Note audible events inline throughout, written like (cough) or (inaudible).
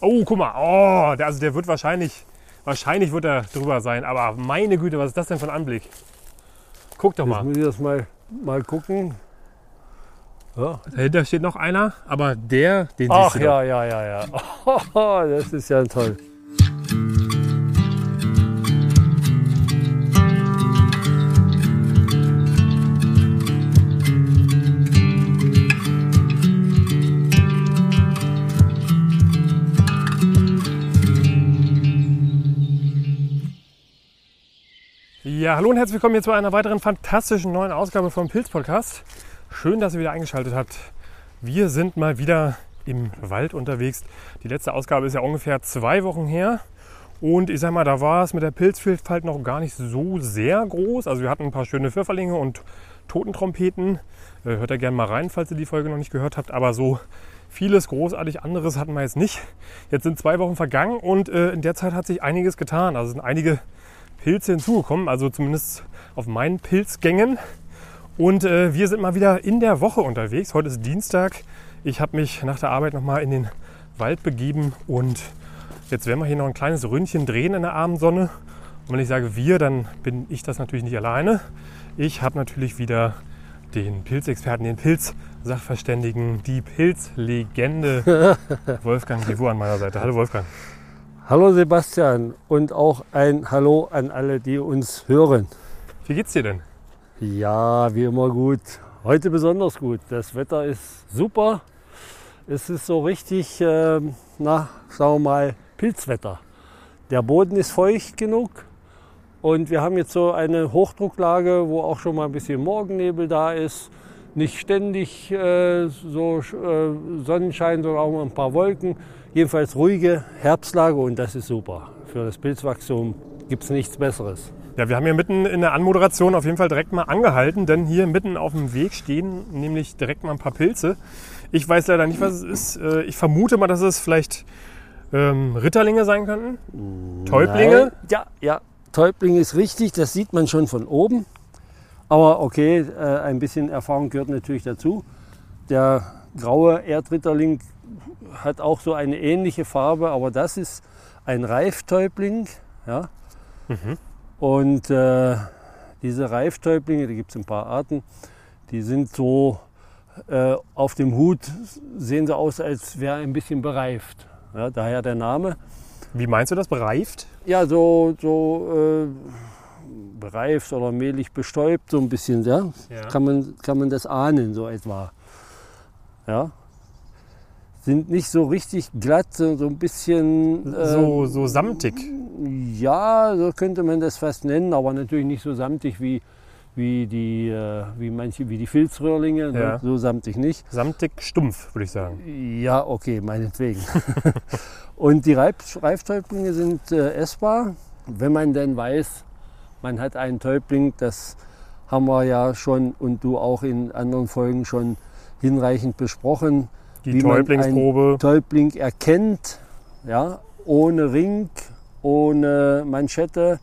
Oh, guck mal. Oh, der, also der wird wahrscheinlich, wahrscheinlich wird er drüber sein. Aber meine Güte, was ist das denn für ein Anblick? Guck doch Jetzt mal. muss ich das mal, mal gucken. Ja. Dahinter steht noch einer, aber der, den Ach siehst du ja, ja, ja, ja. (laughs) das ist ja toll. Ja, hallo und herzlich willkommen hier zu einer weiteren fantastischen neuen Ausgabe vom Pilz Podcast. Schön, dass ihr wieder eingeschaltet habt. Wir sind mal wieder im Wald unterwegs. Die letzte Ausgabe ist ja ungefähr zwei Wochen her. Und ich sag mal, da war es mit der Pilzvielfalt noch gar nicht so sehr groß. Also wir hatten ein paar schöne Pfifferlinge und Totentrompeten. Äh, Hört da gerne mal rein, falls ihr die Folge noch nicht gehört habt. Aber so vieles großartig anderes hatten wir jetzt nicht. Jetzt sind zwei Wochen vergangen und äh, in der Zeit hat sich einiges getan. Also sind einige Pilze hinzugekommen, also zumindest auf meinen Pilzgängen. Und äh, wir sind mal wieder in der Woche unterwegs. Heute ist Dienstag. Ich habe mich nach der Arbeit nochmal in den Wald begeben und jetzt werden wir hier noch ein kleines Ründchen drehen in der Abendsonne. Und wenn ich sage wir, dann bin ich das natürlich nicht alleine. Ich habe natürlich wieder den Pilzexperten, den Pilzsachverständigen, die Pilzlegende (laughs) Wolfgang Devou an meiner Seite. Hallo Wolfgang. Hallo Sebastian und auch ein Hallo an alle, die uns hören. Wie geht's dir denn? Ja, wie immer gut. Heute besonders gut. Das Wetter ist super. Es ist so richtig, ähm, na, sagen wir mal, Pilzwetter. Der Boden ist feucht genug und wir haben jetzt so eine Hochdrucklage, wo auch schon mal ein bisschen Morgennebel da ist. Nicht ständig äh, so äh, Sonnenschein, sondern auch mal ein paar Wolken. Jedenfalls ruhige Herbstlage und das ist super. Für das Pilzwachstum gibt es nichts Besseres. Ja, wir haben hier mitten in der Anmoderation auf jeden Fall direkt mal angehalten, denn hier mitten auf dem Weg stehen nämlich direkt mal ein paar Pilze. Ich weiß leider nicht, was es ist. Äh, Ich vermute mal, dass es vielleicht ähm, Ritterlinge sein könnten. Täublinge. Nein. Ja, ja, Täubling ist richtig, das sieht man schon von oben. Aber okay, äh, ein bisschen Erfahrung gehört natürlich dazu. Der graue Erdritterling hat auch so eine ähnliche Farbe, aber das ist ein Reiftäubling. Ja? Und äh, diese Reiftäublinge, da gibt es ein paar Arten, die sind so äh, auf dem Hut, sehen so aus, als wäre ein bisschen bereift. Ja, daher der Name. Wie meinst du das? Bereift? Ja, so, so äh, bereift oder mehlig bestäubt, so ein bisschen, ja. Ja. Kann, man, kann man das ahnen, so etwa. Ja. Sind nicht so richtig glatt, so ein bisschen. äh, So, so samtig. Ja, so könnte man das fast nennen, aber natürlich nicht so samtig wie, wie, die, äh, wie manche, wie die Filzröhrlinge. ne? Ja. So samtig nicht. Samtig stumpf, würde ich sagen. Ja, okay, meinetwegen. (laughs) und die Reif Reiftäublinge sind äh, essbar, wenn man denn weiß, man hat einen Täubling. Das haben wir ja schon und du auch in anderen Folgen schon hinreichend besprochen. Die Wie man Täublingsprobe. Täubling erkennt, ja, ohne Ring, ohne Manschette,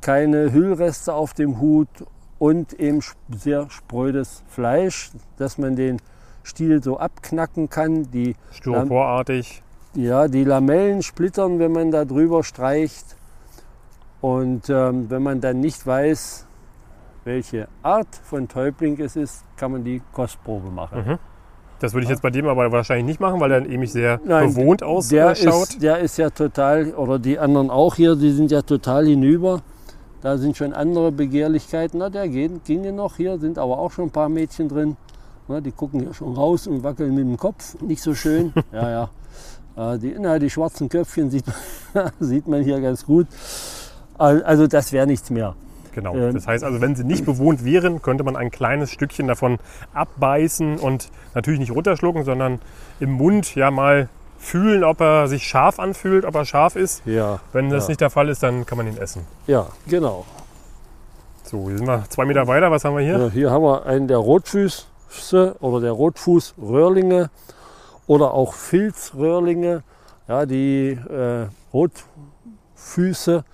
keine Hüllreste auf dem Hut und eben sehr sprödes Fleisch, dass man den Stiel so abknacken kann. Die, Styroporartig. ja, die Lamellen splittern, wenn man da drüber streicht. Und ähm, wenn man dann nicht weiß, welche Art von Täubling es ist, kann man die Kostprobe machen. Mhm. Das würde ich jetzt bei dem aber wahrscheinlich nicht machen, weil der nämlich sehr Nein, bewohnt Der ausschaut. ist, der ist ja total, oder die anderen auch hier, die sind ja total hinüber. Da sind schon andere Begehrlichkeiten. Na, der geht, ginge noch. Hier sind aber auch schon ein paar Mädchen drin. Na, die gucken hier schon raus und wackeln mit dem Kopf. Nicht so schön. (laughs) ja, ja. Äh, Die, na, die schwarzen Köpfchen sieht, man- (laughs) sieht man hier ganz gut. Al- Also das wäre nichts mehr. Genau. Ähm, Das heißt also, wenn sie nicht bewohnt wären, könnte man ein kleines Stückchen davon abbeißen und natürlich nicht runterschlucken, sondern im Mund ja mal fühlen, ob er sich scharf anfühlt, ob er scharf ist. Ja, Wenn das Ja. nicht der Fall ist, dann kann man ihn essen. ja genau. So, hier sind wir zwei Meter weiter. Was haben wir hier? Ja, hier haben wir einen der Rotfüße oder der Rotfußröhrlinge oder auch Filzröhrlinge. Ja, die äh, Rotfüße,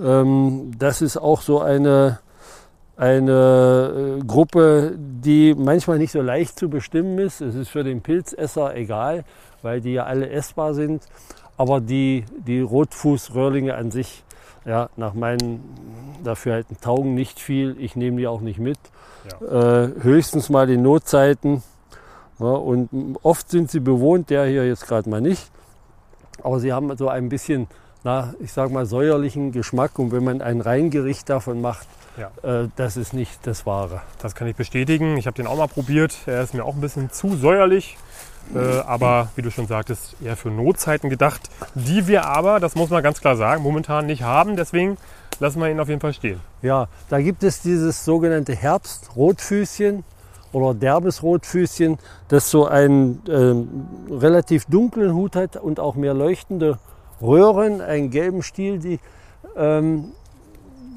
ähm, das ist auch so eine, eine äh, Gruppe, die manchmal nicht so leicht zu bestimmen ist. Es ist für den Pilzesser egal, weil die ja alle essbar sind. Aber die, die Rotfußröhrlinge an sich, ja, nach meinen Dafürhalten taugen nicht viel. Ich nehme die auch nicht mit. Ja. Äh, höchstens mal in Notzeiten. Ja, und oft sind sie bewohnt, der hier jetzt gerade mal nicht. Aber sie haben so ein bisschen, na, ich sag mal, säuerlichen Geschmack. Und wenn man ein Reingericht davon macht, Ja. äh, das ist nicht das Wahre. Das kann ich bestätigen. Ich habe den auch mal probiert. Er ist mir auch ein bisschen zu säuerlich. Äh, aber wie du schon sagtest, eher für Notzeiten gedacht, die wir aber, das muss man ganz klar sagen, momentan nicht haben. Deswegen lassen wir ihn auf jeden Fall stehen. Ja, da gibt es dieses sogenannte Herbstrotfüßchen oder derbes Rotfüßchen, das so einen ähm, relativ dunklen Hut hat und auch mehr leuchtende Röhren, einen gelben Stiel. Die, ähm,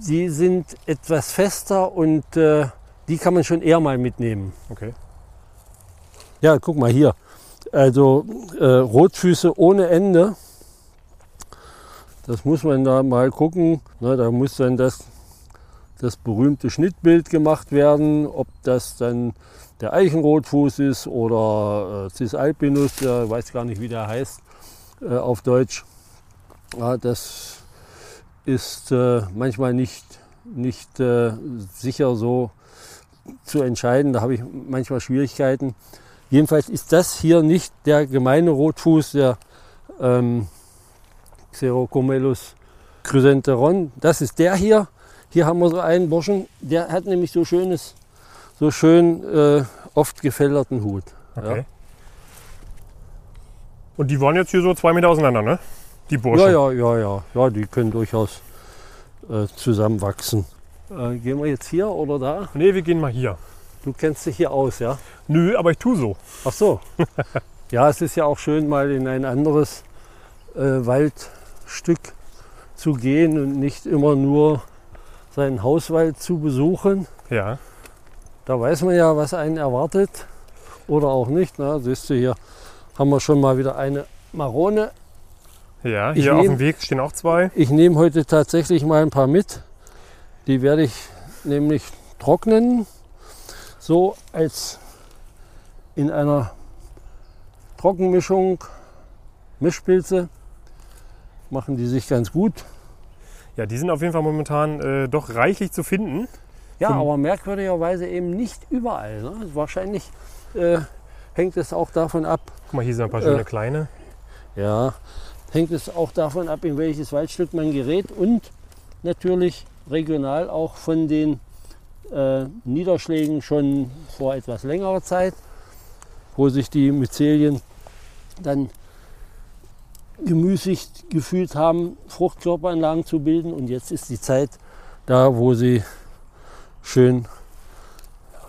die sind etwas fester und äh, die kann man schon eher mal mitnehmen. Okay. Ja, guck mal hier. Also äh, Rotfüße ohne Ende. Das muss man da mal gucken. Na, da muss dann das, das berühmte Schnittbild gemacht werden, ob das dann der Eichenrotfuß ist oder äh, Cis alpinus, der weiß gar nicht, wie der heißt äh, auf Deutsch. Das ist äh, manchmal nicht, nicht äh, sicher so zu entscheiden. Da habe ich manchmal Schwierigkeiten. Jedenfalls ist das hier nicht der gemeine Rotfuß, der ähm, Xerocomelus chrysantheron. Das ist der hier. Hier haben wir so einen Burschen, der hat nämlich so schönes, so schön äh, oft gefällerten Hut. okay. Ja. Und die waren jetzt hier so zwei Meter auseinander, ne? Die Burschen. Ja, ja, ja, ja, ja, die können durchaus äh, zusammenwachsen. Äh, gehen wir jetzt hier oder da? Nee, wir gehen mal hier. Du kennst dich hier aus, ja? Nö, aber ich tu so. Ach so. (laughs) ja, es ist ja auch schön, mal in ein anderes äh, Waldstück zu gehen und nicht immer nur seinen Hauswald zu besuchen. Ja. Da weiß man ja, was einen erwartet oder auch nicht. Na, siehst du, hier haben wir schon mal wieder eine Marone. Ja, Ich hier auf nehm- dem Weg stehen auch zwei. Ich nehme heute tatsächlich mal ein paar mit. Die werde ich nämlich trocknen, so als in einer Trockenmischung Mischpilze machen die sich ganz gut. Ja, die sind auf jeden Fall momentan äh, doch reichlich zu finden. Ja, Zum- aber merkwürdigerweise eben nicht überall. Ne? Wahrscheinlich äh, hängt es auch davon ab, Guck mal, hier sind ein paar Äh. schöne kleine. ja, hängt es auch davon ab, in welches Waldstück man gerät und natürlich regional auch von den äh, Niederschlägen schon vor etwas längerer Zeit, wo sich die Myzelien dann gemüßigt gefühlt haben, Fruchtkörperanlagen zu bilden. Und jetzt ist die Zeit da, wo sie schön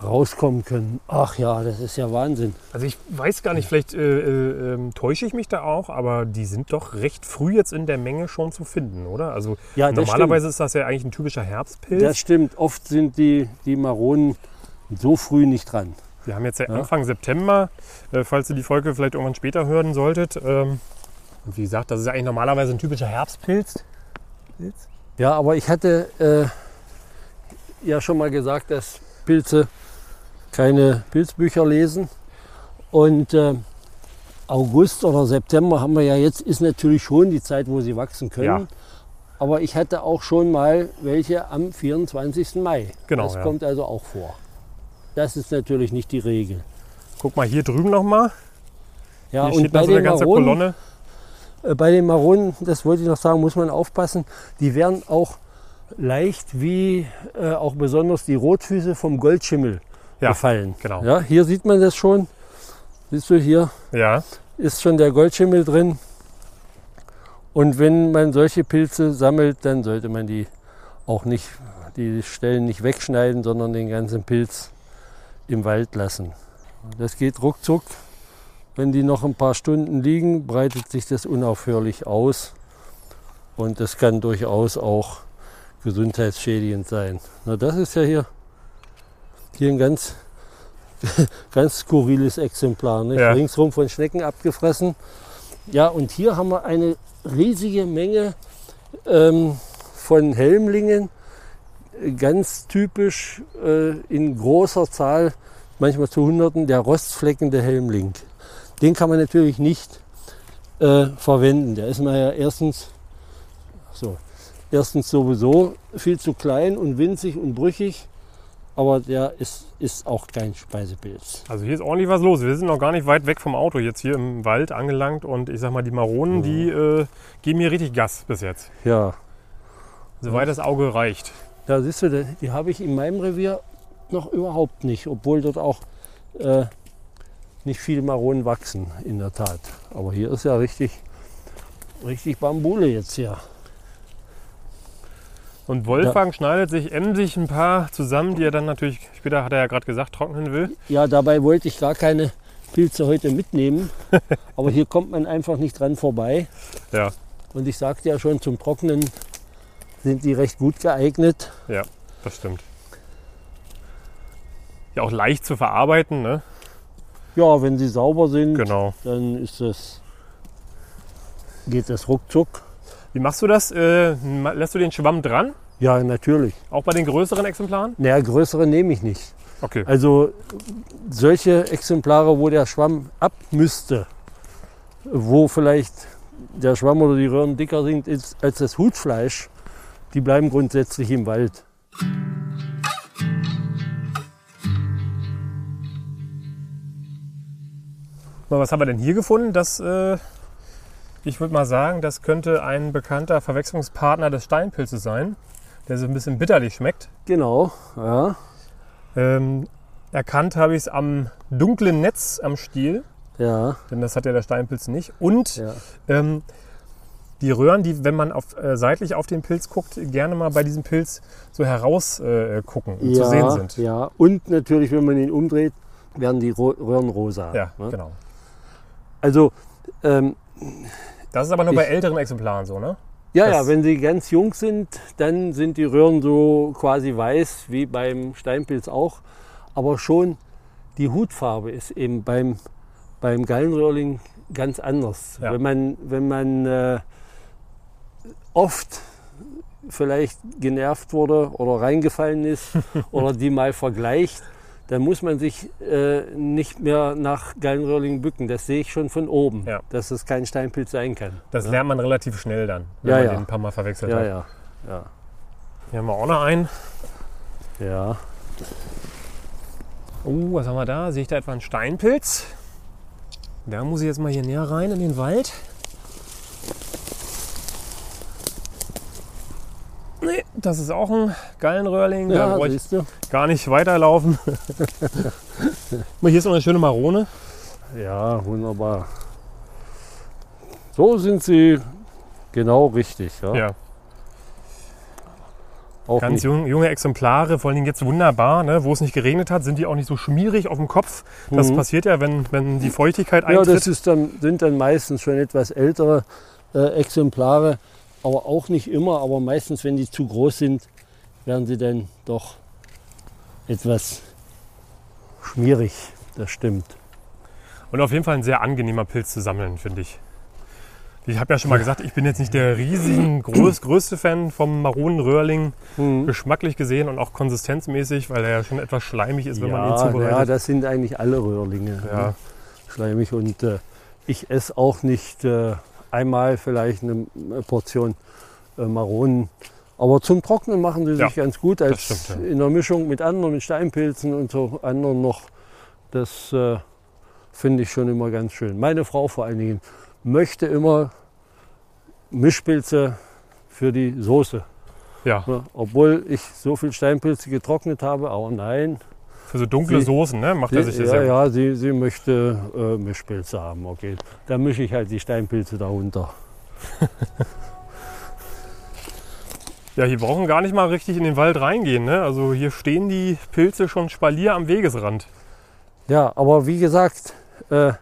rauskommen können. Ach ja, das ist ja Wahnsinn. Also ich weiß gar nicht, vielleicht äh, äh, ähm, täusche ich mich da auch, aber die sind doch recht früh jetzt in der Menge schon zu finden, oder? Also Ja, normalerweise ist das ja eigentlich ein typischer Herbstpilz. Das stimmt. Oft sind die, die Maronen so früh nicht dran. Wir haben jetzt ja Ja. Anfang September, äh, falls ihr die Folge vielleicht irgendwann später hören solltet. Ähm, und wie gesagt, das ist ja eigentlich normalerweise ein typischer Herbstpilz. Pilz? Ja, aber ich hatte äh, ja schon mal gesagt, dass Pilze keine Pilzbücher lesen. Und äh, August oder September haben wir ja jetzt, ist natürlich schon die Zeit, wo sie wachsen können. Ja. Aber ich hatte auch schon mal welche am 24. Mai. Genau, Das ja. kommt also auch vor. Das ist natürlich nicht die Regel. Guck mal hier drüben nochmal. Ja, Hier und steht bei noch so eine den, ganze Maronen, Kolonne. äh, bei den Maronen, das wollte ich noch sagen, muss man aufpassen. Die werden auch leicht wie äh, auch besonders die Rotfüße vom Goldschimmel Ja, gefallen. genau. Ja, hier sieht man das schon. Siehst du, hier Ja, ist schon der Goldschimmel drin. Und wenn man solche Pilze sammelt, dann sollte man die auch nicht, die Stellen nicht wegschneiden, sondern den ganzen Pilz im Wald lassen. Das geht ruckzuck. Wenn die noch ein paar Stunden liegen, breitet sich das unaufhörlich aus. Und das kann durchaus auch gesundheitsschädigend sein. Na, das ist ja hier, hier ein ganz, (laughs) ganz skurriles Exemplar. Nicht? Ja. Ringsrum von Schnecken abgefressen. Ja, und hier haben wir eine riesige Menge ähm, von Helmlingen. Ganz typisch äh, in großer Zahl, manchmal zu Hunderten, der rostfleckende Helmling. Den kann man natürlich nicht äh, verwenden. Der ist nachher erstens, so, erstens sowieso viel zu klein und winzig und brüchig, aber der ist, ist auch kein Speisepilz. Also hier ist ordentlich was los. Wir sind noch gar nicht weit weg vom Auto jetzt hier im Wald angelangt und ich sag mal, die Maronen, die äh, geben hier richtig Gas bis jetzt. Ja, Soweit das Auge reicht. da siehst du, die- die habe ich in meinem Revier noch überhaupt nicht, obwohl dort auch äh, nicht viele Maronen wachsen, in der Tat. Aber hier ist ja richtig, richtig Bambule jetzt hier. Und Wolfgang schneidet sich emsig ein paar zusammen, die er dann natürlich, später hat er ja gerade gesagt, trocknen will. Ja, dabei wollte ich gar keine Pilze heute mitnehmen, (laughs) aber hier kommt man einfach nicht dran vorbei. Ja, Und ich sagte ja schon, zum Trocknen sind die recht gut geeignet. ja, das stimmt. Ja, auch leicht zu verarbeiten, ne? Ja, wenn sie sauber sind, Genau. dann ist es, geht das ruckzuck. Wie machst du das? Äh, lässt du den Schwamm dran? Ja, natürlich. Auch bei den größeren Exemplaren? Naja, größere nehme ich nicht. Okay. Also solche Exemplare, wo der Schwamm ab müsste, wo vielleicht der Schwamm oder die Röhren dicker sind als das Hutfleisch, die bleiben grundsätzlich im Wald. Was haben wir denn hier gefunden? Das, äh, ich würde mal sagen, das könnte ein bekannter Verwechslungspartner des Steinpilzes sein, der so ein bisschen bitterlich schmeckt. Genau, ja. Ähm, erkannt habe ich es am dunklen Netz am Stiel, Ja, denn das hat ja der Steinpilz nicht. Und ja. ähm, die Röhren, die, wenn man auf, äh, seitlich auf den Pilz guckt, gerne mal bei diesem Pilz so heraus äh, gucken und ja, zu sehen sind. Ja, und natürlich, wenn man ihn umdreht, werden die Röhren rosa. Ja, ne? genau. Also, ähm, Das ist aber nur bei Ich- älteren Exemplaren so, ne? ja, Das- ja, wenn sie ganz jung sind, dann sind die Röhren so quasi weiß, wie beim Steinpilz auch. Aber schon die Hutfarbe ist eben beim, beim Gallenröhrling ganz anders. Ja. Wenn man, wenn man äh, oft vielleicht genervt wurde oder reingefallen ist (laughs) oder die mal vergleicht, dann muss man sich äh, nicht mehr nach Gallenröhrling bücken. Das sehe ich schon von oben, Ja. dass es kein Steinpilz sein kann. Das lernt man relativ schnell dann, wenn Ja, man ja. den ein paar Mal verwechselt Ja, hat. ja, ja. Hier haben wir auch noch einen. Ja, Oh, was haben wir da? Sehe ich da etwa einen Steinpilz? Da muss ich jetzt mal hier näher rein in den Wald. Nee, das ist auch ein Gallenröhrling. da ja brauche ich gar nicht weiterlaufen. (laughs) Hier ist noch eine schöne Marone. Ja, wunderbar. So sind sie genau richtig. Ja. Ja, Auch ganz jung, junge Exemplare, vor allem jetzt wunderbar. Ne? Wo es nicht geregnet hat, sind die auch nicht so schmierig auf dem Kopf. Das Mhm. passiert ja, wenn, wenn die Feuchtigkeit Ja, eintritt. das ist dann, sind dann meistens schon etwas ältere äh, Exemplare, aber auch nicht immer. Aber meistens, wenn die zu groß sind, werden sie dann doch etwas schmierig. Das stimmt. Und auf jeden Fall ein sehr angenehmer Pilz zu sammeln, finde ich. Ich habe ja schon mal gesagt, ich bin jetzt nicht der riesigen (clears throat) groß, größte Fan vom Maronenröhrling, Mhm. geschmacklich gesehen und auch konsistenzmäßig, weil er ja schon etwas schleimig ist, wenn man ihn ja, zubereitet. ja, das sind eigentlich alle Röhrlinge. Ja. Ne? Schleimig. Und äh, ich esse auch nicht äh, einmal vielleicht eine äh, Portion äh, Maronen. Aber zum Trocknen machen sie Ja, sich ganz gut als stimmt, ja. in der Mischung mit anderen, mit Steinpilzen und so anderen noch. Das äh, finde ich schon immer ganz schön. Meine Frau vor allen Dingen möchte immer Mischpilze für die Soße. ja, Ne? Obwohl ich so viel Steinpilze getrocknet habe, aber nein, für so dunkle Sie- Soßen ne, macht er sich das ja, ja, sie, sie möchte äh, Mischpilze haben. Okay, dann mische ich halt die Steinpilze darunter. (laughs) Ja, hier brauchen gar nicht mal richtig in den Wald reingehen. Ne? Also hier stehen die Pilze schon spalier am Wegesrand. Ja, aber wie gesagt, äh,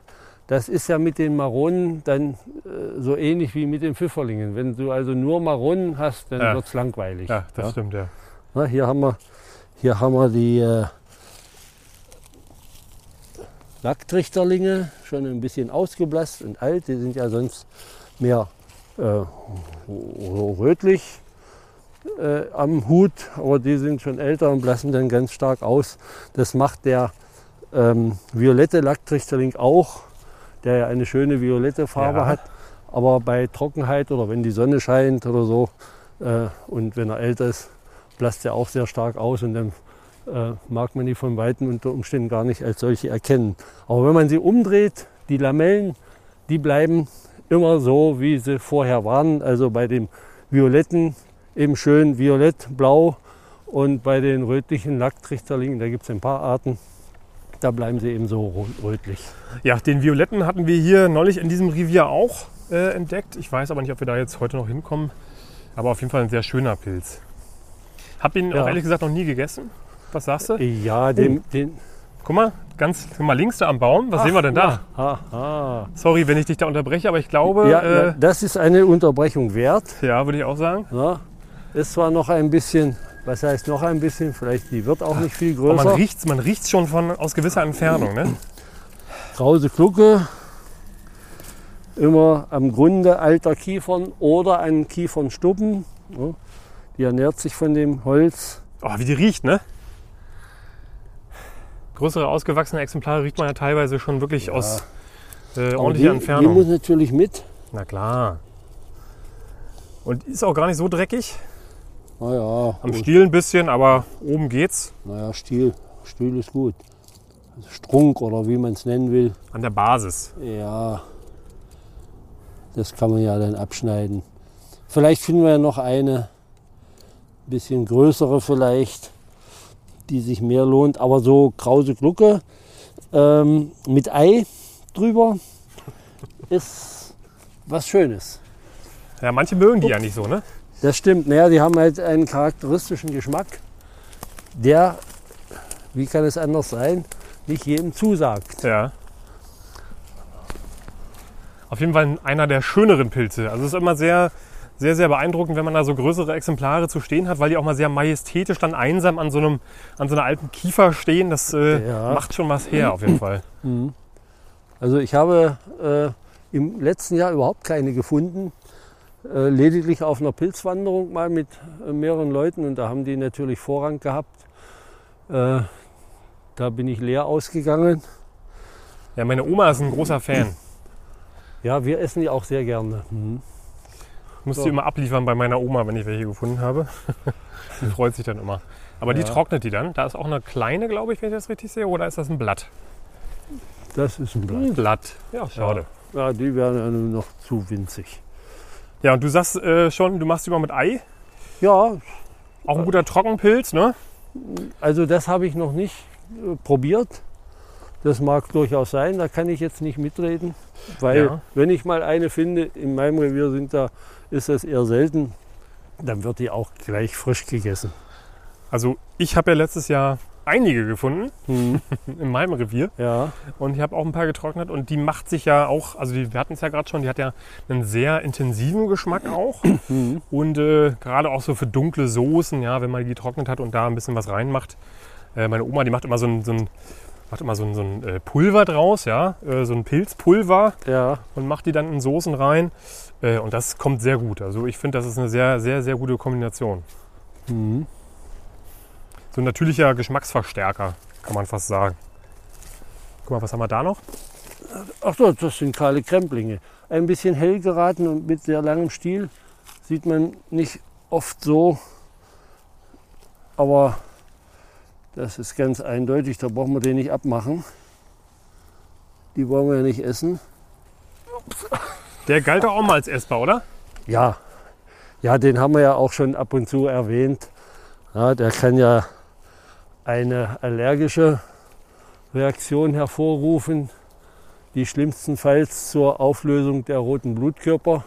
das ist ja mit den Maronen dann äh, so ähnlich wie mit den Pfifferlingen. Wenn du also nur Maronen hast, dann Ja. wird es langweilig. Ja, das Ja. stimmt, ja. Na, hier, haben wir, hier haben wir die äh, Lacktrichterlinge, schon ein bisschen ausgeblasst und alt. Die sind ja sonst mehr äh, rötlich äh, am Hut, aber die sind schon älter und blassen dann ganz stark aus. Das macht der ähm, violette Lacktrichterling auch, der ja eine schöne violette Farbe Ja. hat. Aber bei Trockenheit oder wenn die Sonne scheint oder so äh, und wenn er älter ist, blasst er auch sehr stark aus und dann äh, mag man die von Weitem unter Umständen gar nicht als solche erkennen. Aber wenn man sie umdreht, die Lamellen, die bleiben immer so, wie sie vorher waren. Also bei dem Violetten eben schön violett, blau und bei den rötlichen Lacktrichterlingen, da gibt es ein paar Arten, da bleiben sie eben so rötlich. Ja, den Violetten hatten wir hier neulich in diesem Revier auch äh, entdeckt. Ich weiß aber nicht, ob wir da jetzt heute noch hinkommen. Aber auf jeden Fall ein sehr schöner Pilz. Hab ihn Ja. auch ehrlich gesagt noch nie gegessen. Was sagst du? Ja, den, den Guck mal, ganz guck mal links da am Baum. Was sehen wir denn da? Aha. Sorry, wenn ich dich da unterbreche, aber ich glaube, Ja, äh, das ist eine Unterbrechung wert. ja, würde ich auch sagen. Ja. Ist zwar noch ein bisschen, was heißt noch ein bisschen, vielleicht die wird auch nicht viel Aber man größer. riecht es man riecht's schon von, aus gewisser Entfernung. Ne? Krause Glucke, immer am Grunde alter Kiefern oder an Kiefernstuppen. Ja. Die ernährt sich von dem Holz. Oh, wie die riecht, ne? Größere, ausgewachsene Exemplare riecht man ja teilweise schon wirklich aus äh, ordentlicher die, die Entfernung. muss natürlich mit. Na klar. Und ist auch gar nicht so dreckig. Naja, Am Stiel ein bisschen, aber oben geht's. naja Stiel. Stiel ist gut. Also Strunk oder wie man es nennen will. An der Basis. Ja, das kann man ja dann abschneiden. Vielleicht finden wir ja noch eine, bisschen größere vielleicht, die sich mehr lohnt. Aber so krause Glucke ähm, mit Ei drüber ist was Schönes. Ja, manche mögen die ja nicht so, ne? Das stimmt. Naja, die haben halt einen charakteristischen Geschmack, der, wie kann es anders sein, nicht jedem zusagt. Ja. Auf jeden Fall einer der schöneren Pilze. Also es ist immer sehr, sehr, sehr beeindruckend, wenn man da so größere Exemplare zu stehen hat, weil die auch mal sehr majestätisch dann einsam an so, einem, an so einer alten Kiefer stehen. Das äh, Ja. macht schon was her, auf jeden Fall. (clears throat) Also ich habe äh, im letzten Jahr überhaupt keine gefunden. Äh, lediglich auf einer Pilzwanderung mal mit äh, mehreren Leuten und da haben die natürlich Vorrang gehabt. Äh, da bin ich leer ausgegangen. Ja, meine Oma ist ein großer Fan. Ja, wir essen die auch sehr gerne. Mhm. Ich muss So. die immer abliefern bei meiner Oma, wenn ich welche gefunden habe. (laughs) die freut sich dann immer. Aber die Ja. trocknet die dann. Da ist auch eine kleine, glaube ich, wenn ich das richtig sehe. Oder ist das ein Blatt? Das ist ein Blatt. Ein Blatt. Ja, schade. Ja, die wären ja nur noch zu winzig. Ja, und du sagst äh, schon, du machst die mal mit Ei. Ja, Auch ein guter Trockenpilz, ne? also das habe ich noch nicht äh, probiert. Das mag durchaus sein, da kann ich jetzt nicht mitreden, weil Ja. wenn ich mal eine finde, in meinem Revier sind da, ist das eher selten, dann wird die auch gleich frisch gegessen. Also ich habe ja letztes Jahr einige gefunden Mhm. (laughs) in meinem Revier Ja, und ich habe auch ein paar getrocknet und die macht sich ja auch, also die, wir hatten es ja gerade schon, die hat ja einen sehr intensiven Geschmack auch Mhm. und äh, gerade auch so für dunkle Soßen, ja, wenn man die getrocknet hat und da ein bisschen was reinmacht. Äh, meine Oma, die macht immer so ein, so ein, macht immer so ein, so ein äh, Pulver draus, ja, äh, so ein Pilzpulver ja, und macht die dann in Soßen rein äh, und das kommt sehr gut. Also ich finde, das ist eine sehr, sehr, sehr gute Kombination. mhm. So ein natürlicher Geschmacksverstärker, kann man fast sagen. Guck mal, was haben wir da noch? Ach so, das sind kahle Kremplinge. Ein bisschen hell geraten und mit sehr langem Stiel sieht man nicht oft so. Aber das ist ganz eindeutig, da brauchen wir den nicht abmachen. Die wollen wir ja nicht essen. Der galt doch auch mal als essbar, oder? Ja, ja, den haben wir ja auch schon ab und zu erwähnt. Ja, der kann ja eine allergische Reaktion hervorrufen, die schlimmstenfalls zur Auflösung der roten Blutkörper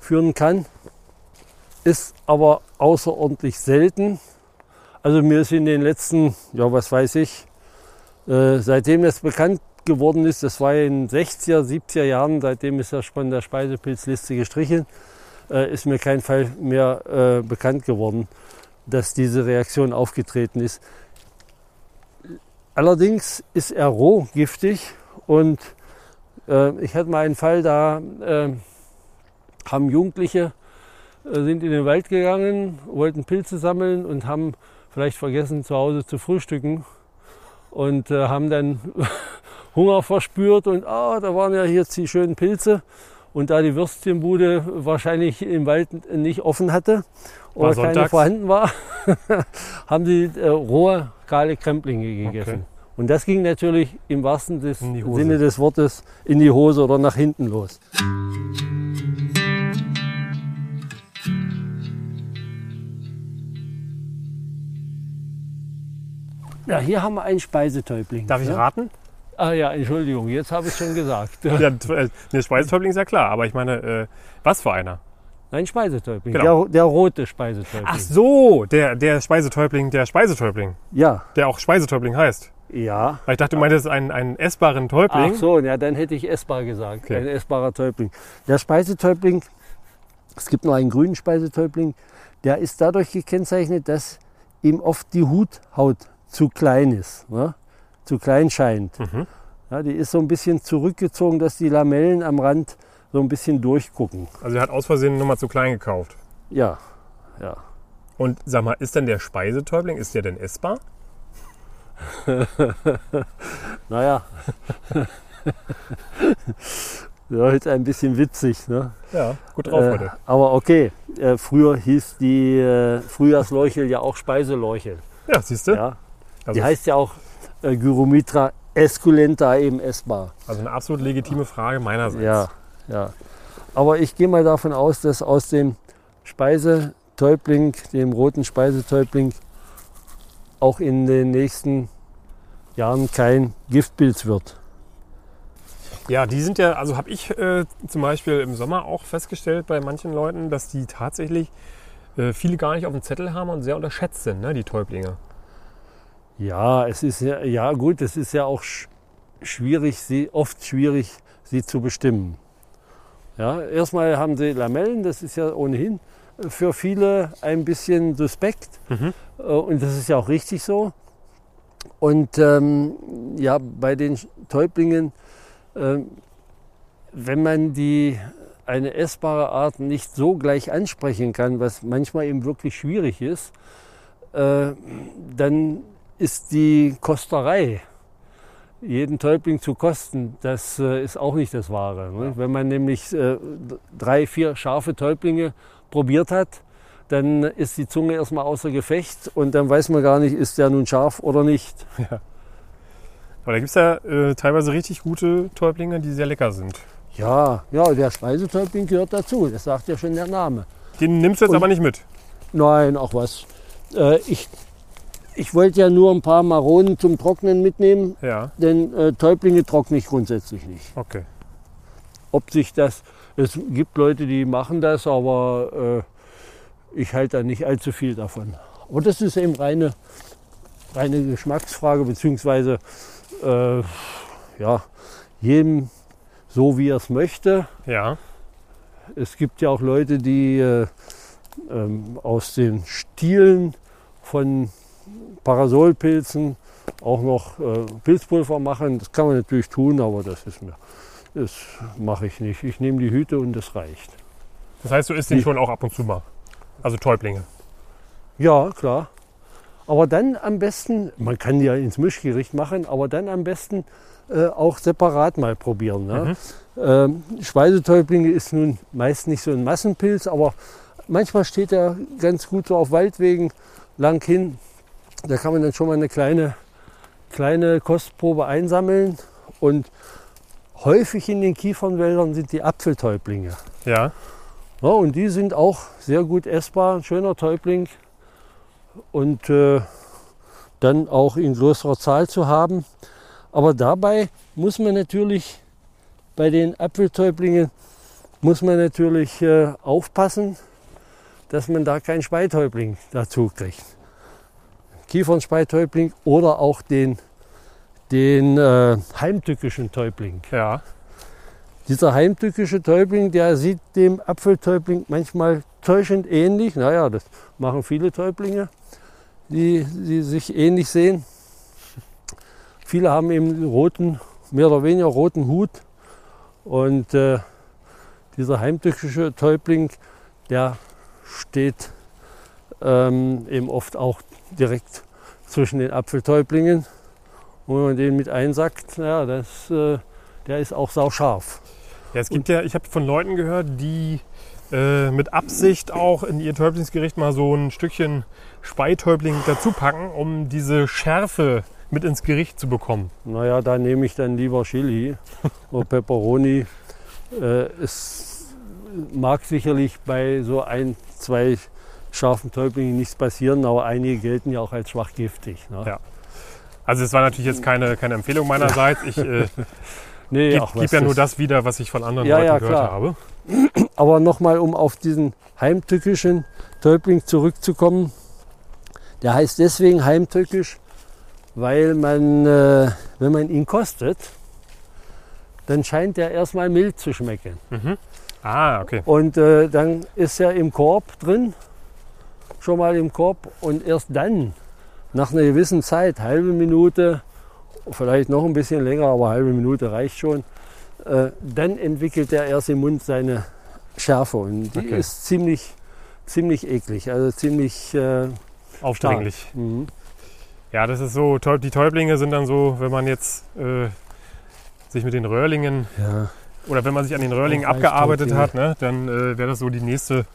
führen kann. Ist aber außerordentlich selten. Also mir ist in den letzten, ja was weiß ich, äh, seitdem das bekannt geworden ist, das war in den 60er, 70er Jahren, seitdem ist das von der Speisepilzliste gestrichen, äh, ist mir kein Fall mehr äh, bekannt geworden, dass diese Reaktion aufgetreten ist. Allerdings ist er roh giftig und äh, ich hatte mal einen Fall, da äh, haben Jugendliche äh, sind in den Wald gegangen, wollten Pilze sammeln und haben vielleicht vergessen zu Hause zu frühstücken und äh, haben dann (laughs) Hunger verspürt und ah, da waren ja jetzt die schönen Pilze Und da die Würstchenbude wahrscheinlich im Wald nicht offen hatte War oder keine sonntags? vorhanden war, (laughs) haben sie äh, rohe, kahle Kremplinge gegessen. Okay. Und das ging natürlich im wahrsten des. Sinne des Wortes in die Hose oder nach hinten los. Ja, hier haben wir einen Speisetäubling. Darf ich ja? raten? Ah ja, Entschuldigung, jetzt habe ich schon gesagt. (laughs) Ja, äh, der Speisetäubling ist ja klar, aber ich meine, äh, was für einer? Ein Speisetäubling, Genau. der, der rote Speisetäubling. Ach so, der, der Speisetäubling, der Speisetäubling, Ja, der auch Speisetäubling heißt. ja. Weil ich dachte, du meintest einen, einen essbaren Täubling. Ach so, ja, dann hätte ich essbar gesagt. Okay. Ein essbarer Täubling. Der Speisetäubling, es gibt noch einen grünen Speisetäubling, der ist dadurch gekennzeichnet, dass ihm oft die Huthaut zu klein ist, ne? Zu klein scheint. Mhm. Ja, die ist so ein bisschen zurückgezogen, dass die Lamellen am Rand so ein bisschen durchgucken. Also er hat aus Versehen Nummer zu klein gekauft. Ja, ja. Und sag mal, ist denn der Speisetäubling, ist der denn essbar? (laughs) Naja. (laughs) ja, ist ein bisschen witzig. Ne? Ja, gut drauf Äh, heute. aber okay, äh, früher hieß die äh, Frühjahrsleuchel ja auch Speiseleuchel. Ja, siehst du? Ja? Also, Die heißt ja auch äh, Gyromitra esculenta eben essbar. also eine absolut legitime Frage meinerseits. Ja, ja. Aber ich gehe mal davon aus, dass aus dem Speisetäubling, dem roten Speisetäubling, auch in den nächsten Jahren kein Giftpilz wird. Ja, die sind ja, also habe ich äh, zum Beispiel im Sommer auch festgestellt bei manchen Leuten, dass die tatsächlich äh, viele gar nicht auf dem Zettel haben und sehr unterschätzt sind, ne, die Täublinge. Ja, es ist ja, ja gut, es ist ja auch sch schwierig, sie, oft schwierig, sie zu bestimmen. Ja, erstmal haben sie Lamellen, das ist ja ohnehin für viele ein bisschen suspekt. Mhm. Äh, Und das ist ja auch richtig so. Und ähm, ja, bei den Täublingen, ähm, wenn man die eine essbare Art nicht so gleich ansprechen kann, was manchmal eben wirklich schwierig ist, äh, dann ist die Kosterei, jeden Täubling zu kosten, das äh, ist auch nicht das Wahre. Ne? Wenn man nämlich äh, drei, vier scharfe Täublinge probiert hat, dann ist die Zunge erstmal außer Gefecht und dann weiß man gar nicht, ist der nun scharf oder nicht. (laughs) Aber da gibt es ja äh, teilweise richtig gute Täublinge, die sehr lecker sind. Ja, ja, der Speisetäubling gehört dazu, das sagt ja schon der Name. Den nimmst du jetzt Und- aber nicht mit. Nein, auch was. Äh, ich, ich wollte ja nur ein paar Maronen zum Trocknen mitnehmen, Ja, denn äh, Täublinge trockne ich grundsätzlich nicht. okay. Ob sich das, es gibt Leute, die machen das, aber äh, ich halte da nicht allzu viel davon. Aber das ist eben reine, reine Geschmacksfrage, beziehungsweise äh, ja, jedem so, wie er es möchte. Ja, Es gibt ja auch Leute, die äh, ähm, aus den Stielen von Parasolpilzen auch noch äh, Pilzpulver machen. Das kann man natürlich tun, aber das ist mir, das mache ich nicht. Ich nehme die Hüte und das reicht. das heißt, du isst den Die- schon auch ab und zu mal. Also Täublinge. Ja, klar. Aber dann am besten, man kann die ja ins Mischgericht machen, aber dann am besten äh, auch separat mal probieren. Ne? Ähm, Speisetäublinge ist nun meist nicht so ein Massenpilz, aber manchmal steht er ganz gut so auf Waldwegen lang hin. Da kann man dann schon mal eine kleine, kleine Kostprobe einsammeln. Und häufig in den Kiefernwäldern sind die Apfeltäublinge. Ja, Ja, und die sind auch sehr gut essbar, ein schöner Täubling. Und äh, dann auch in größerer Zahl zu haben. Aber dabei muss man natürlich bei den Apfeltäublingen muss man natürlich äh, aufpassen, dass man da keinen Speitäubling dazu kriegt. Kiefernspeitäubling oder auch den, den äh, heimtückischen Täubling. ja. Dieser heimtückische Täubling, der sieht dem Apfeltäubling manchmal täuschend ähnlich. Naja, das machen viele Täublinge, die, die sich ähnlich sehen. Viele haben eben einen roten, mehr oder weniger roten Hut. Und äh, dieser heimtückische Täubling, der steht ähm, eben oft auch direkt zwischen den Apfeltäublingen. Und wenn man den mit einsackt, naja, das, äh, der ist auch sauscharf. Ja, es gibt ja, ich habe von Leuten gehört, die äh, mit Absicht auch in ihr Täublingsgericht mal so ein Stückchen Speitäubling dazu packen, um diese Schärfe mit ins Gericht zu bekommen. Naja, da nehme ich dann lieber Chili oder Pepperoni. Äh, es mag sicherlich bei so ein, zwei scharfen Täublingen nichts passieren, aber einige gelten ja auch als schwach giftig. Ne? Ja. Also es war natürlich jetzt keine, keine Empfehlung meinerseits. Ich äh, (laughs) Nee, gebe geb ja nur das- wieder, was ich von anderen Ja, Leuten ja, gehört klar. habe. (clears throat) Aber nochmal, um auf diesen heimtückischen Täubling zurückzukommen. Der heißt deswegen heimtückisch, weil man, äh, wenn man ihn kostet, dann scheint er erstmal mild zu schmecken. Ah, okay. Und äh, dann ist er im Korb drin, schon mal im Korb. Und erst dann, nach einer gewissen Zeit, halbe Minute, vielleicht noch ein bisschen länger, aber halbe Minute reicht schon, äh, dann entwickelt er erst im Mund seine Schärfe. Und die Okay. ist ziemlich, ziemlich eklig, also ziemlich äh, Aufdringlich. mhm. Ja, das ist so, die Täublinge sind dann so, wenn man jetzt äh, sich mit den Röhrlingen ja. oder wenn man sich an den Röhrlingen abgearbeitet hat, ne, dann äh, wäre das so die nächste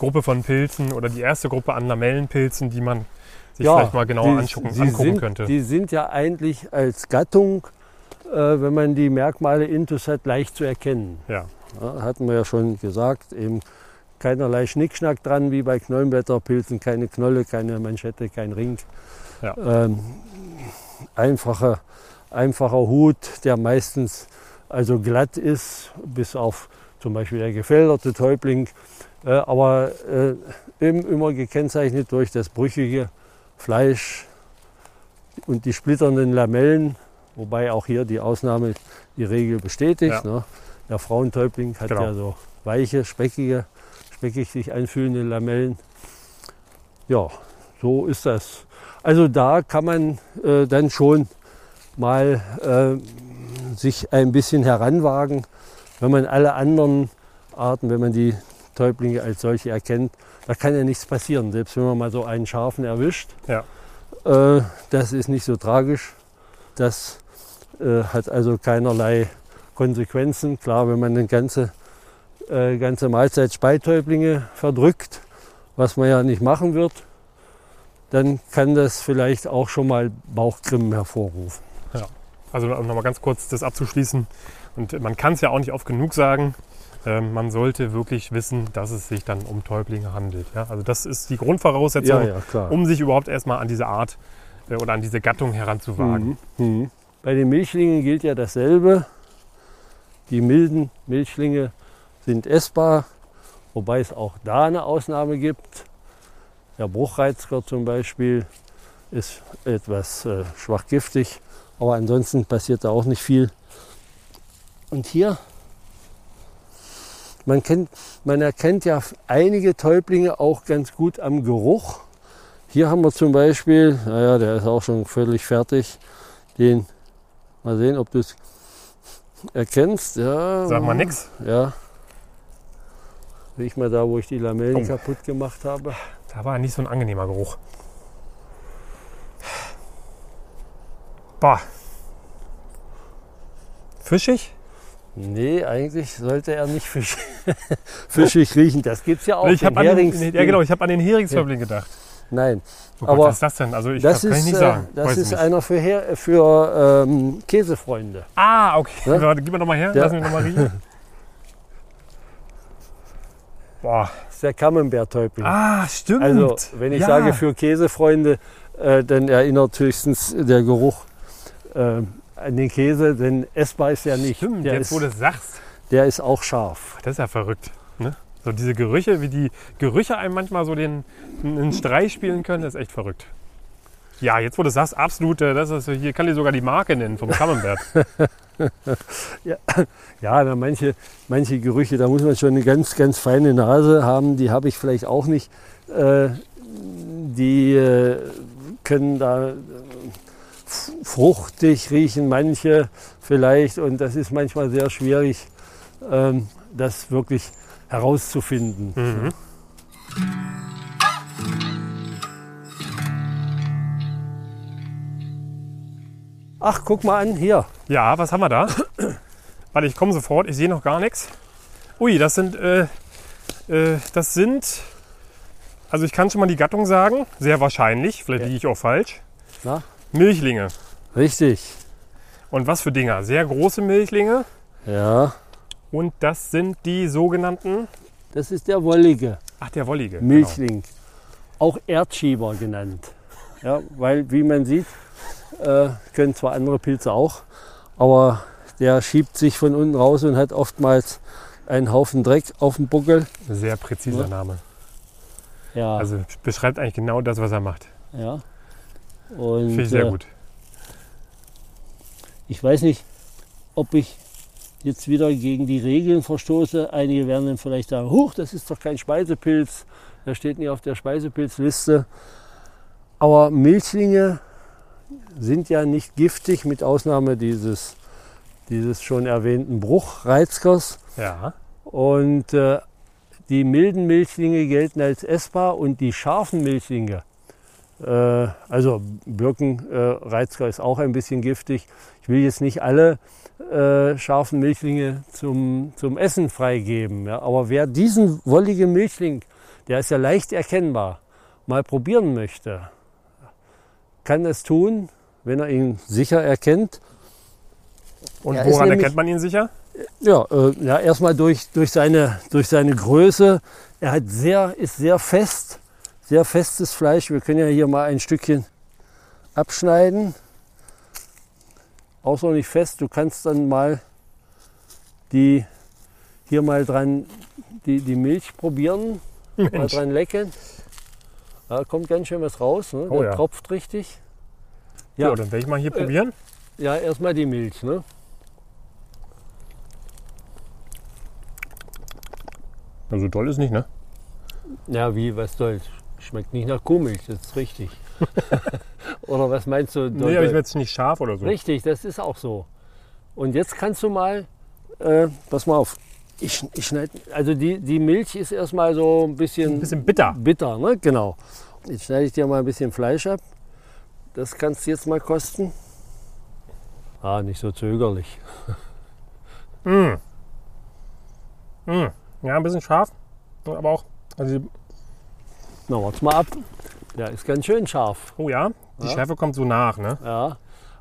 Gruppe von Pilzen oder die erste Gruppe an Lamellenpilzen, die man sich vielleicht mal genauer die- anschauen, die angucken sind, könnte. Die sind ja eigentlich als Gattung, äh, wenn man die Merkmale intus hat, leicht zu erkennen. ja. Ja, hatten wir ja schon gesagt, eben keinerlei Schnickschnack dran wie bei Knollenblätterpilzen, keine Knolle, keine Manschette, kein Ring. Ja. Ähm, einfacher, einfacher Hut, der meistens also glatt ist, bis auf zum Beispiel der gefälderte Täubling, äh, aber äh, eben immer gekennzeichnet durch das brüchige Fleisch und die splitternden Lamellen, wobei auch hier die Ausnahme die Regel bestätigt. Ja. Ne? Der Frauentäubling hat Genau. ja so weiche, speckige, speckig sich anfühlende Lamellen. Ja, so ist das. Also da kann man äh, dann schon mal äh, sich ein bisschen heranwagen, wenn man alle anderen Arten, wenn man die Täublinge als solche erkennt, da kann ja nichts passieren. Selbst wenn man mal so einen scharfen erwischt, Ja. äh, das ist nicht so tragisch. Das äh, hat also keinerlei Konsequenzen. Klar, wenn man eine ganze, äh, ganze Mahlzeit Speitäublinge verdrückt, was man ja nicht machen wird, dann kann das vielleicht auch schon mal Bauchgrimmen hervorrufen. Also um nochmal ganz kurz das abzuschließen. Und man kann es ja auch nicht oft genug sagen. Ähm, man sollte wirklich wissen, dass es sich dann um Täublinge handelt. Ja? Also das ist die Grundvoraussetzung, klar. um sich überhaupt erstmal an diese Art äh, oder an diese Gattung heranzuwagen. Mhm. Mhm. Bei den Milchlingen gilt ja dasselbe. Die milden Milchlinge sind essbar, wobei es auch da eine Ausnahme gibt. Der Bruchreizker zum Beispiel ist etwas äh, schwach giftig, aber ansonsten passiert da auch nicht viel. Und hier, man, kennt, man erkennt ja einige Täublinge auch ganz gut am Geruch. Hier haben wir zum Beispiel, naja, der ist auch schon völlig fertig, den, mal sehen, ob du es erkennst. Ja, Sag mal nix. Ja. Riech mal da, wo ich die Lamellen Oh. kaputt gemacht habe. Da war nicht so ein angenehmer Geruch. Boah. Fischig? Nee, eigentlich sollte er nicht fisch (laughs) fischig riechen. Das gibt es ja auch. ich habe den an, den- Herings- ja, genau, ich hab an den Heringsfäubling gedacht. Nein, Oh Gott, Aber was ist das denn? Also ich das kann ich nicht äh, sagen. das Weiß ist nicht. einer für, Her für ähm, Käsefreunde. Ah, okay. Ja? (laughs) Warte, gib mal noch mal her. Ja. Lass mich noch mal riechen. (laughs) Boah. Das ist der Camembert-Täubling. Ah, stimmt. Also, wenn ich Ja. sage für Käsefreunde, äh, dann erinnert höchstens der Geruch äh, den Käse, denn essbar ist er nicht. Stimmt, der, jetzt ist, wo du es sagst. der ist auch scharf. Das ist ja verrückt. Ne? So diese Gerüche, wie die Gerüche einem manchmal so den einen Streich spielen können, ist echt verrückt. Ja, jetzt wo du sagst, absolut, äh, das ist, hier kann dir sogar die Marke nennen vom Camembert. (laughs) Ja, na, manche, manche Gerüche, da muss man schon eine ganz, ganz feine Nase haben. Die habe ich vielleicht auch nicht. Äh, die äh, können da fruchtig riechen, manche vielleicht. Und das ist manchmal sehr schwierig, ähm, das wirklich herauszufinden. Mhm. Ach, guck mal an, hier. Ja, was haben wir da? (coughs) Warte, ich komme sofort. Ich sehe noch gar nichts. Ui, das sind, äh, äh, das sind, also ich kann schon mal die Gattung sagen. Sehr wahrscheinlich. Vielleicht Ja. liege ich auch falsch. Na? Milchlinge. Richtig. Und was für Dinger? Sehr große Milchlinge. Ja, Und das sind die sogenannten, das ist der wollige ach der Wollige. genau. Milchling. Auch Erdschieber genannt. Ja, weil, wie man sieht, äh, können zwar andere Pilze auch, aber der schiebt sich von unten raus und hat oftmals einen Haufen Dreck auf dem Buckel. Genau. Sehr präziser Ja. Name. Ja, Also beschreibt eigentlich genau das, was er macht. ja. Und Finde ich sehr äh, gut. Ich weiß nicht, ob ich jetzt wieder gegen die Regeln verstoße. Einige werden dann vielleicht sagen, huch, das ist doch kein Speisepilz. Der steht nicht auf der Speisepilzliste. Aber Milchlinge sind ja nicht giftig, mit Ausnahme dieses, dieses schon erwähnten Bruchreizkers. Ja. Und äh, die milden Milchlinge gelten als essbar und die scharfen Milchlinge, also Birkenreizker ist auch ein bisschen giftig. Ich will jetzt nicht alle äh, scharfen Milchlinge zum, zum Essen freigeben. Ja. Aber wer diesen wolligen Milchling, der ist ja leicht erkennbar, mal probieren möchte, kann es tun, wenn er ihn sicher erkennt. Und Er woran nämlich- erkennt man ihn sicher? Ja, äh, ja erstmal durch, durch, seine, durch seine Größe. Er hat sehr, ist sehr fest, sehr festes Fleisch. Wir können ja hier mal ein Stückchen abschneiden. Auch noch nicht fest. Du kannst dann mal die hier mal dran die, die Milch probieren, mal Mensch. dran lecken. Da kommt ganz schön was raus. Ne? Oh Der ja. tropft richtig. Ja, Ja. dann werde ich mal hier Äh, probieren. Ja, erstmal die Milch. Ne? Also toll ist nicht, ne? Ja, wie, was soll's? Schmeckt nicht nach Kuhmilch, das ist richtig. (laughs) oder was meinst du? Nee, aber ich werde es nicht scharf oder so. richtig, das ist auch so. Und jetzt kannst du mal, äh, pass mal auf, ich, ich schneide, also die, die Milch ist erstmal so ein bisschen, Ein bisschen bitter. bitter, ne? Genau. Jetzt schneide ich dir mal ein bisschen Fleisch ab. Das kannst du jetzt mal kosten. Ah, nicht so zögerlich. Mm. Mm. Ja, ein bisschen scharf. Aber auch, also, Na, warte mal ab. Der ist ganz schön scharf. oh ja, die Ja. Schärfe kommt so nach, ne? Ja.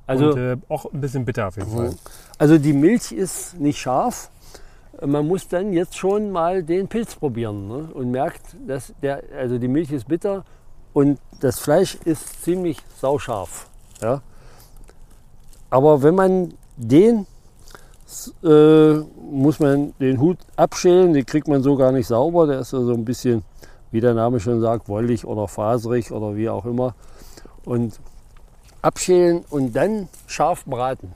Also, Und äh, auch ein bisschen bitter auf jeden Fall. Also die Milch ist nicht scharf. Man muss dann jetzt schon mal den Pilz probieren ne? und merkt, dass der, also die Milch ist bitter und das Fleisch ist ziemlich sauscharf. Ja? Aber wenn man den, äh, muss man den Hut abschälen, den kriegt man so gar nicht sauber. Der ist also ein bisschen, wie der Name schon sagt, wollig oder faserig oder wie auch immer. Und abschälen und dann scharf braten.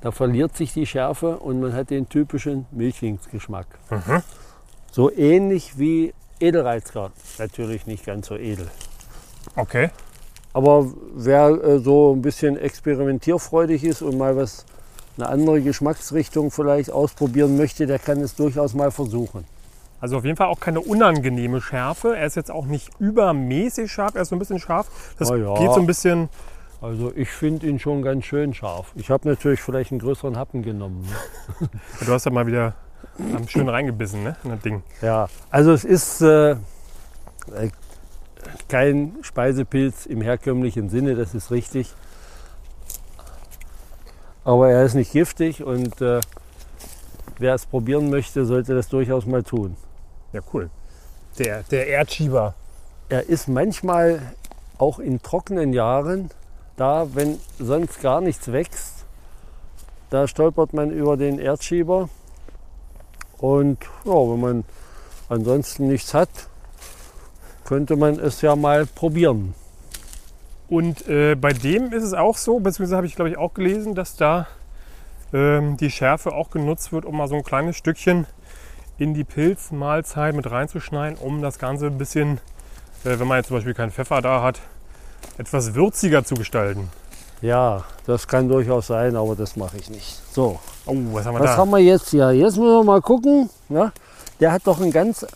Da verliert sich die Schärfe und man hat den typischen Milchlingsgeschmack. Mhm. So ähnlich wie Edelreizker. Natürlich nicht ganz so edel. Okay. Aber wer äh, so ein bisschen experimentierfreudig ist und mal was, eine andere Geschmacksrichtung vielleicht ausprobieren möchte, der kann es durchaus mal versuchen. Also auf jeden Fall auch keine unangenehme Schärfe. Er ist jetzt auch nicht übermäßig scharf, er ist so ein bisschen scharf. Das Na ja. geht so ein bisschen. Also ich finde ihn schon ganz schön scharf. Ich habe natürlich vielleicht einen größeren Happen genommen. Ne? (laughs) Du hast ja mal wieder schön reingebissen, ne? In das Ding. Ja, also es ist äh, äh, kein Speisepilz im herkömmlichen Sinne, das ist richtig. Aber er ist nicht giftig und äh, wer es probieren möchte, sollte das durchaus mal tun. Ja, cool. Der, der Erdschieber. Er ist manchmal auch in trockenen Jahren da, wenn sonst gar nichts wächst. Da stolpert man über den Erdschieber. Und ja, wenn man ansonsten nichts hat, könnte man es ja mal probieren. Und äh, bei dem ist es auch so, beziehungsweise habe ich glaube ich auch gelesen, dass da ähm, die Schärfe auch genutzt wird, um mal so ein kleines Stückchen in die Pilzmahlzeit mit reinzuschneiden, um das Ganze ein bisschen, äh, wenn man jetzt zum Beispiel keinen Pfeffer da hat, etwas würziger zu gestalten. Ja, das kann durchaus sein, aber das mache ich nicht. So, Oh, was haben wir was da? haben wir jetzt hier? Jetzt müssen wir mal gucken. Ja, der hat doch einen ganz,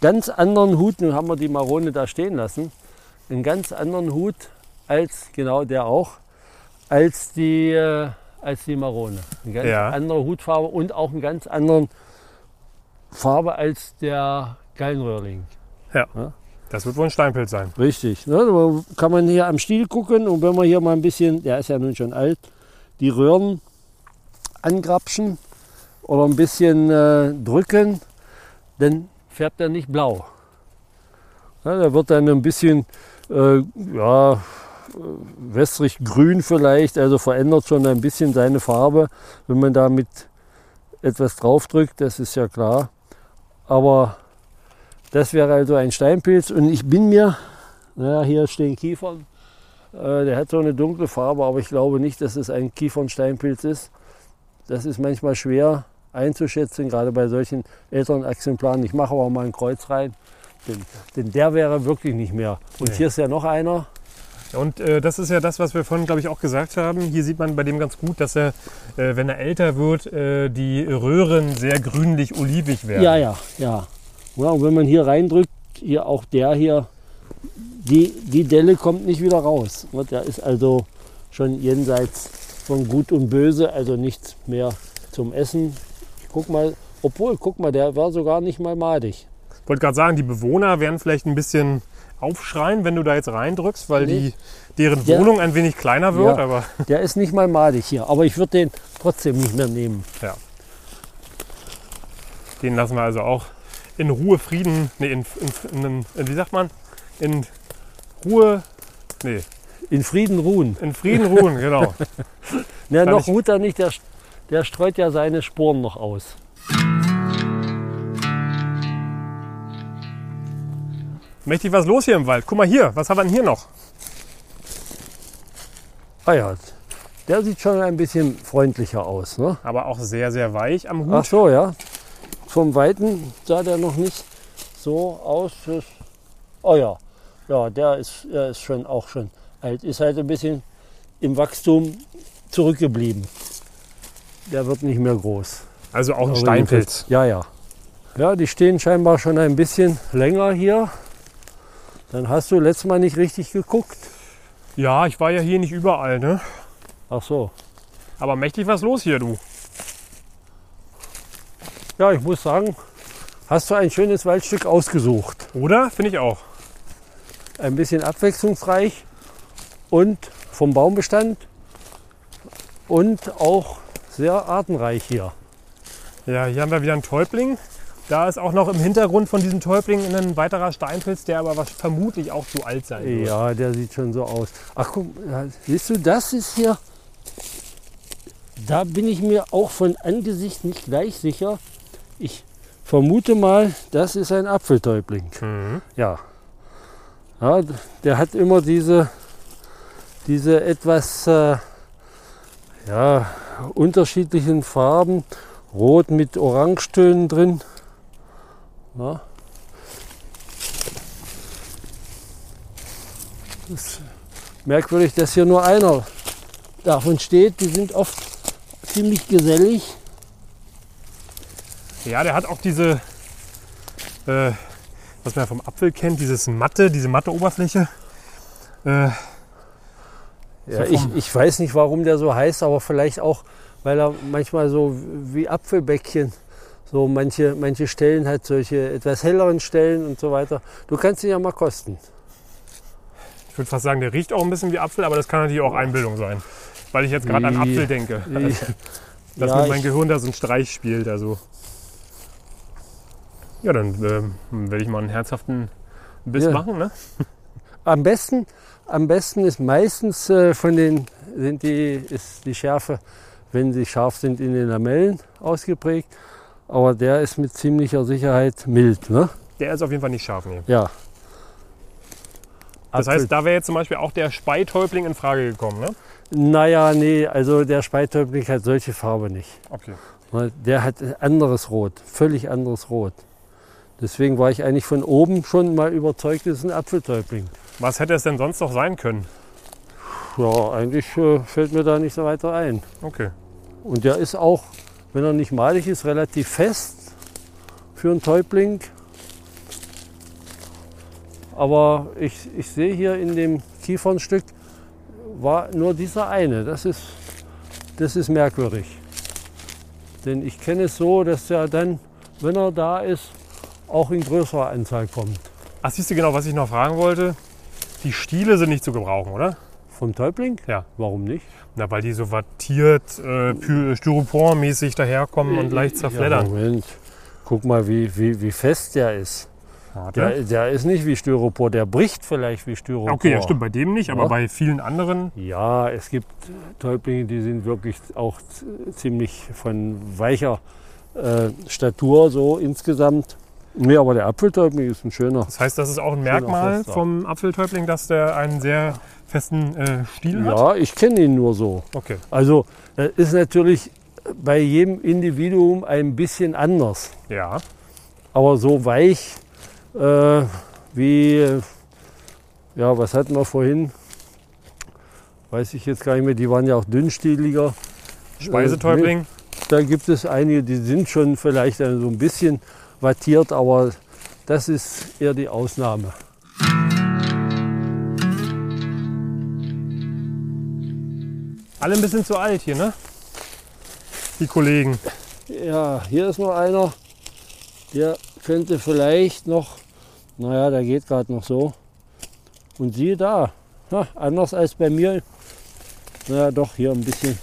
ganz anderen Hut. Nun haben wir die Marone da stehen lassen. Einen ganz anderen Hut als, genau der auch, als die, äh, als die Marone. Eine ganz Ja. andere Hutfarbe und auch eine ganz andere Farbe als der Gallenröhrling. Das wird wohl ein Steinpilz sein. Richtig. Ne? Da kann man hier am Stiel gucken und wenn man hier mal ein bisschen, der ist ja nun schon alt, die Röhren angrapschen oder ein bisschen äh, drücken, dann färbt er nicht blau. Ja, der wird dann ein bisschen äh, ja, äh, wässrig grün vielleicht, also verändert schon ein bisschen seine Farbe, wenn man da mit etwas draufdrückt, das ist ja klar. Aber das wäre also ein Steinpilz und ich bin mir, naja, hier stehen Kiefern, äh, der hat so eine dunkle Farbe, aber ich glaube nicht, dass es ein Kiefernsteinpilz ist. Das ist manchmal schwer einzuschätzen, gerade bei solchen älteren Exemplaren. Ich mache aber mal ein Kreuz rein, denn, denn der wäre wirklich nicht mehr. Und Nee. hier ist ja noch einer. Und äh, das ist ja das, was wir vorhin, glaube ich, auch gesagt haben. Hier sieht man bei dem ganz gut, dass er, äh, wenn er älter wird, äh, die Röhren sehr grünlich-olivig werden. Ja, ja, ja. ja. Und wenn man hier reindrückt, hier auch der hier, die, die Delle kommt nicht wieder raus. Und Der ist also schon jenseits von Gut und Böse, also nichts mehr zum Essen. Guck mal, obwohl, guck mal, der war sogar nicht mal madig. Ich wollte gerade sagen, die Bewohner werden vielleicht ein bisschen aufschreien, wenn du da jetzt reindrückst, weil Nee. die, deren Der- Wohnung ein wenig kleiner wird. Ja. Aber Der ist nicht mal madig hier, aber ich würde den trotzdem nicht mehr nehmen. den lassen wir also auch in Ruhe, Frieden, nee, in, in, in, in wie sagt man? In Ruhe, nee, In Frieden ruhen. in Frieden ruhen, (laughs) genau. Na, noch ruht er nicht, der, der streut ja seine Sporen noch aus. Mächtig was los hier im Wald. Guck mal hier, was haben wir denn hier noch? Ah ja, der sieht schon ein bisschen freundlicher aus. Ne? Aber auch sehr, sehr weich am Ach Hut. so, ja. Vom Weiten sah der noch nicht so aus. Das- Oh ja, ja, der ist, der ist schon auch schon alt. Ist halt ein bisschen im Wachstum zurückgeblieben. Der wird nicht mehr groß. Also auch ein Steinpilz. Ja, ja. Ja, die stehen scheinbar schon ein bisschen länger hier. Dann hast du letztes Mal nicht richtig geguckt. Ja, ich war ja hier nicht überall, ne? Ach so. Aber mächtig was los hier, du. Ja, ich muss sagen, hast du ein schönes Waldstück ausgesucht. Oder? Finde ich auch. ein bisschen abwechslungsreich und vom Baumbestand und auch sehr artenreich hier. Ja, hier haben wir wieder einen Täubling. Da ist auch noch im Hintergrund von diesem Täubling ein weiterer Steinpilz, der aber vermutlich auch zu alt sein wird. Ja, der sieht schon so aus. Ach guck, siehst du, das ist hier, da bin ich mir auch von Angesicht nicht gleich sicher. Ich vermute mal, das ist ein Apfeltäubling. Mhm. Ja. ja der hat immer diese, diese etwas äh, ja, unterschiedlichen Farben. Rot mit Orangetönen drin. Ja. Das ist merkwürdig, dass hier nur einer davon steht. Die sind oft ziemlich gesellig. Ja, der hat auch diese, äh, was man ja vom Apfel kennt, dieses matte, diese matte Oberfläche. Äh, Ja, ich, ich weiß nicht, warum der so heißt, aber vielleicht auch, weil er manchmal so wie Apfelbäckchen, so manche, manche Stellen hat, solche etwas helleren Stellen und so weiter. Du kannst ihn ja mal kosten. ich würde fast sagen, der riecht auch ein bisschen wie Apfel, aber das kann natürlich auch Einbildung sein. Weil ich jetzt gerade an Apfel denke. (laughs) Dass Ja, mit meinem Gehirn da so ein Streich spielt. Also. Ja, dann ähm, werde ich mal einen herzhaften Biss Ja. machen. Ne? (laughs) Am besten, am besten ist meistens äh, von den, sind die, ist die Schärfe, wenn sie scharf sind, in den Lamellen ausgeprägt. Aber der ist mit ziemlicher Sicherheit mild. Ne? Der ist auf jeden Fall nicht scharf. Nee. Ja. Das heißt, da wäre jetzt zum Beispiel auch der Speitäubling in Frage gekommen. Ne? Naja, nee, also der Speitäubling hat solche Farbe nicht. Okay. Weil Der hat anderes Rot, völlig anderes Rot. Deswegen war ich eigentlich von oben schon mal überzeugt, es ist ein Apfeltäubling. Was hätte es denn sonst noch sein können? Ja, eigentlich äh, fällt mir da nicht so weiter ein. Okay. Und der ist auch, wenn er nicht malig ist, relativ fest für einen Täubling. Aber ich, ich sehe hier in dem Kiefernstück war nur dieser eine. Das ist das ist merkwürdig. Denn ich kenne es so, dass er dann, wenn er da ist, auch in größerer Anzahl kommt. Ach, siehst du genau, was ich noch fragen wollte? Die Stiele sind nicht zu gebrauchen, oder? Vom Täubling? Ja. Warum nicht? Na, weil die so wattiert, äh, Styropor-mäßig daherkommen und leicht Ja, zerfleddern. Moment. Guck mal, wie, wie, wie fest der ist. Der, der ist nicht wie Styropor, der bricht vielleicht wie Styropor. okay, ja, stimmt, bei dem nicht, aber Ja. bei vielen anderen. Ja, es gibt Täublinge, die sind wirklich auch ziemlich von weicher äh, Statur so insgesamt. Nee, aber der Apfeltäubling ist ein schöner. Das heißt, das ist auch ein Merkmal vom Apfeltäubling, dass der einen sehr festen äh, Stiel hat. Ja, ich kenne ihn nur so. Okay. Also das ist natürlich bei jedem Individuum ein bisschen anders. Ja. Aber so weich äh, wie, ja, was hatten wir vorhin? Weiß ich jetzt gar nicht mehr, die waren ja auch dünnstieliger. Speisetäubling. Äh, Da gibt es einige, die sind schon vielleicht so ein bisschen wattiert, aber das ist eher die Ausnahme. Alle ein bisschen zu alt hier, ne? Die Kollegen. Ja, hier ist noch einer, der könnte vielleicht noch, naja, der geht gerade noch so. Und siehe da, ha, anders als bei mir. Naja, doch, hier ein bisschen.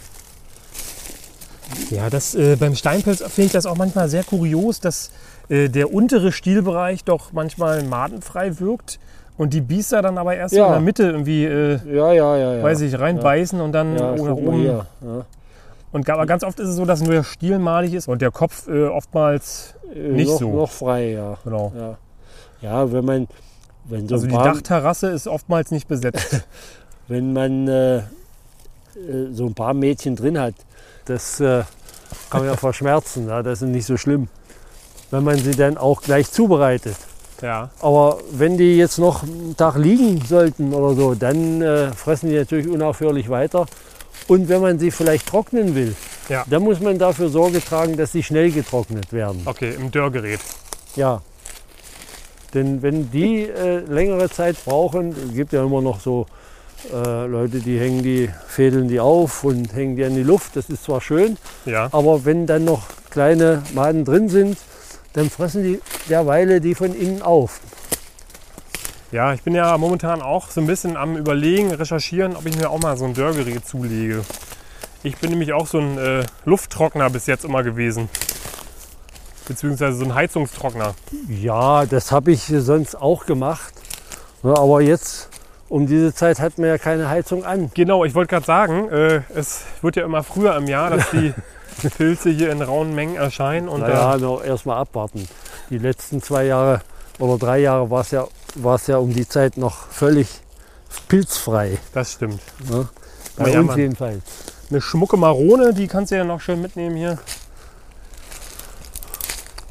Ja, das, äh, beim Steinpilz finde ich das auch manchmal sehr kurios, dass äh, der untere Stielbereich doch manchmal madenfrei wirkt und die Biester dann aber erst Ja. in der Mitte irgendwie, äh, Ja, ja, ja. ja. weiß ich, reinbeißen und dann nach oben. Ja. Und aber ganz oft ist es so, dass nur der Stiel malig ist und der Kopf äh, oftmals Äh, Nicht noch, so. Noch frei, ja. Genau. Ja, ja wenn man, wenn so Also die Dachterrasse ist oftmals nicht besetzt. (laughs) wenn man äh, äh, so ein paar Mädchen drin hat, das äh, kann man ja verschmerzen. Ja, das ist nicht so schlimm, wenn man sie dann auch gleich zubereitet. Ja. Aber wenn die jetzt noch einen Tag liegen sollten oder so, dann äh, fressen die natürlich unaufhörlich weiter. Und wenn man sie vielleicht trocknen will, Ja. dann muss man dafür Sorge tragen, dass sie schnell getrocknet werden. Okay, im Dörrgerät. Ja. Denn wenn die äh, längere Zeit brauchen, es gibt ja immer noch so äh, Leute, die hängen die, fädeln die auf und hängen die an die Luft. Das ist zwar schön, Ja. aber wenn dann noch kleine Maden drin sind, dann fressen die derweile die von innen auf. Ja, ich bin ja momentan auch so ein bisschen am Überlegen, recherchieren, ob ich mir auch mal so ein Dörrgerät zulege. Ich bin nämlich auch so ein äh, Lufttrockner bis jetzt immer gewesen. Beziehungsweise so ein Heizungstrockner. Ja, das habe ich sonst auch gemacht. Ja, aber jetzt um diese Zeit hat man ja keine Heizung an. Genau, ich wollte gerade sagen, äh, es wird ja immer früher im Jahr, dass die (laughs) Pilze hier in rauen Mengen erscheinen. Und Naja, noch erstmal abwarten. Die letzten zwei Jahre oder drei Jahre war es ja, war's ja um die Zeit noch völlig pilzfrei. das stimmt. Aber Bei ja, uns Mann. jedenfalls. Eine schmucke Marone, die kannst du ja noch schön mitnehmen hier.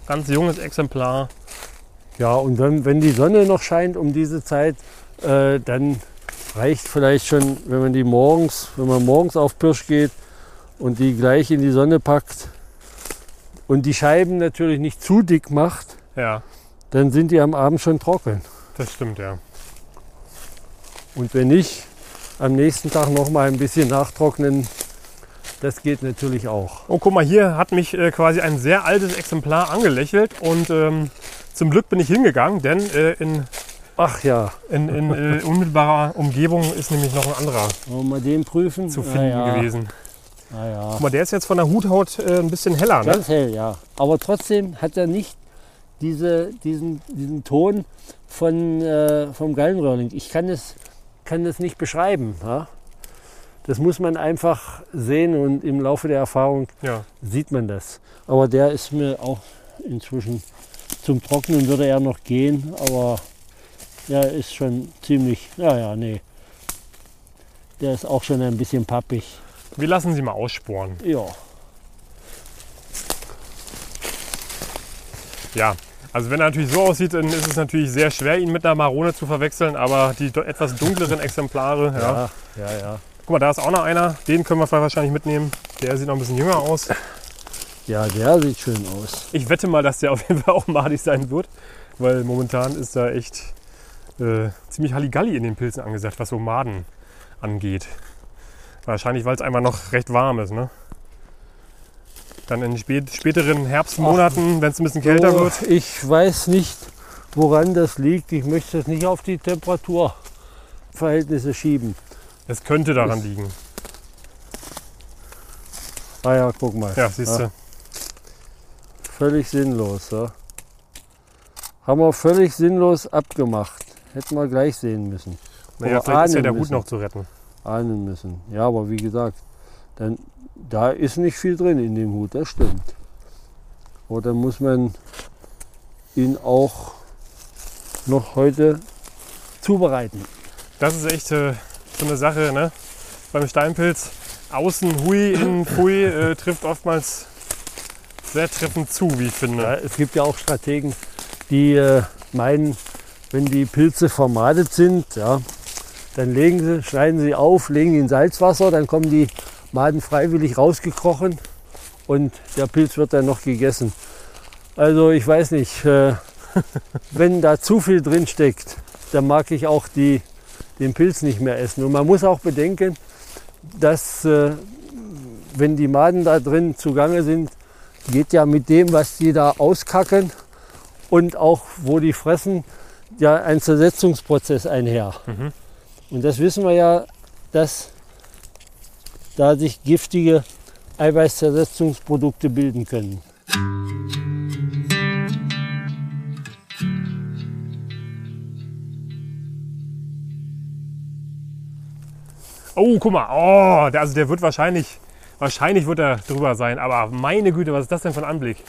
Ganz junges Exemplar. Ja, und wenn, wenn die Sonne noch scheint um diese Zeit, äh, dann reicht vielleicht schon, wenn man die morgens, wenn man morgens auf Pirsch geht und die gleich in die Sonne packt und die Scheiben natürlich nicht zu dick macht, Ja, dann sind die am Abend schon trocken. das stimmt, ja. Und wenn nicht, am nächsten Tag noch mal ein bisschen nachtrocknen. Das geht natürlich auch. Oh, guck mal, hier hat mich äh, quasi ein sehr altes Exemplar angelächelt und ähm, zum Glück bin ich hingegangen, denn äh, in, Ach ja, in, in äh, unmittelbarer Umgebung ist nämlich noch ein anderer wollen wir den prüfen? zu finden ja, gewesen. Ah, ja. Guck mal, der ist jetzt von der Huthaut äh, ein bisschen heller, ne? Ganz hell, ja. Aber trotzdem hat er nicht diese, diesen, diesen Ton von, äh, vom Gallenröhrling. Ich kann das, kann das nicht beschreiben. Ja? Das muss man einfach sehen und im Laufe der Erfahrung Ja. sieht man das. Aber der ist mir auch inzwischen zum Trocknen würde er noch gehen, aber der ist schon ziemlich, ja, ja, nee. Der ist auch schon ein bisschen pappig. Wir lassen sie mal aussporen. Ja, Ja, also wenn er natürlich so aussieht, dann ist es natürlich sehr schwer, ihn mit einer Marone zu verwechseln, aber die etwas dunkleren Exemplare, ja. ja, ja, ja. Guck mal, da ist auch noch einer, den können wir wahrscheinlich mitnehmen. Der sieht noch ein bisschen jünger aus. Ja, der sieht schön aus. Ich wette mal, dass der auf jeden Fall auch madig sein wird, weil momentan ist da echt äh, ziemlich Halligalli in den Pilzen angesagt, was so Maden angeht. Wahrscheinlich, weil es einfach noch recht warm ist. Ne? Dann in spät, späteren Herbstmonaten, wenn es ein bisschen kälter So, wird. Ich weiß nicht, woran das liegt. Ich möchte es nicht auf die Temperaturverhältnisse schieben. Es könnte daran liegen. Ah ja, guck mal. Ja, siehst du. Ja, völlig sinnlos. Ja. Haben wir völlig sinnlos abgemacht. Hätten wir gleich sehen müssen. Naja, vielleicht ist ja der Hut noch zu retten. Ahnen müssen. Ja, aber wie gesagt, dann, da ist nicht viel drin in dem Hut, das stimmt. Aber dann muss man ihn auch noch heute zubereiten. Das ist echt äh, so eine Sache ne? beim Steinpilz. Außen hui, innen pfui äh, trifft oftmals sehr treffend zu, wie ich finde. Ja, es gibt ja auch Strategen, die äh, meinen, wenn die Pilze vermadet sind, ja, dann legen sie, schneiden sie auf, legen die in Salzwasser, dann kommen die Maden freiwillig rausgekrochen und der Pilz wird dann noch gegessen. Also ich weiß nicht, äh, (laughs) wenn da zu viel drin steckt, dann mag ich auch die, den Pilz nicht mehr essen. Und man muss auch bedenken, dass äh, wenn die Maden da drin zugange sind, geht ja mit dem, was die da auskacken und auch wo die fressen, ja ein Zersetzungsprozess einher. Mhm. Und das wissen wir ja, dass da sich giftige Eiweißzersetzungsprodukte bilden können. Oh, guck mal. Oh, der, also der wird wahrscheinlich, wahrscheinlich wird er drüber sein. Aber meine Güte, was ist das denn für ein Anblick?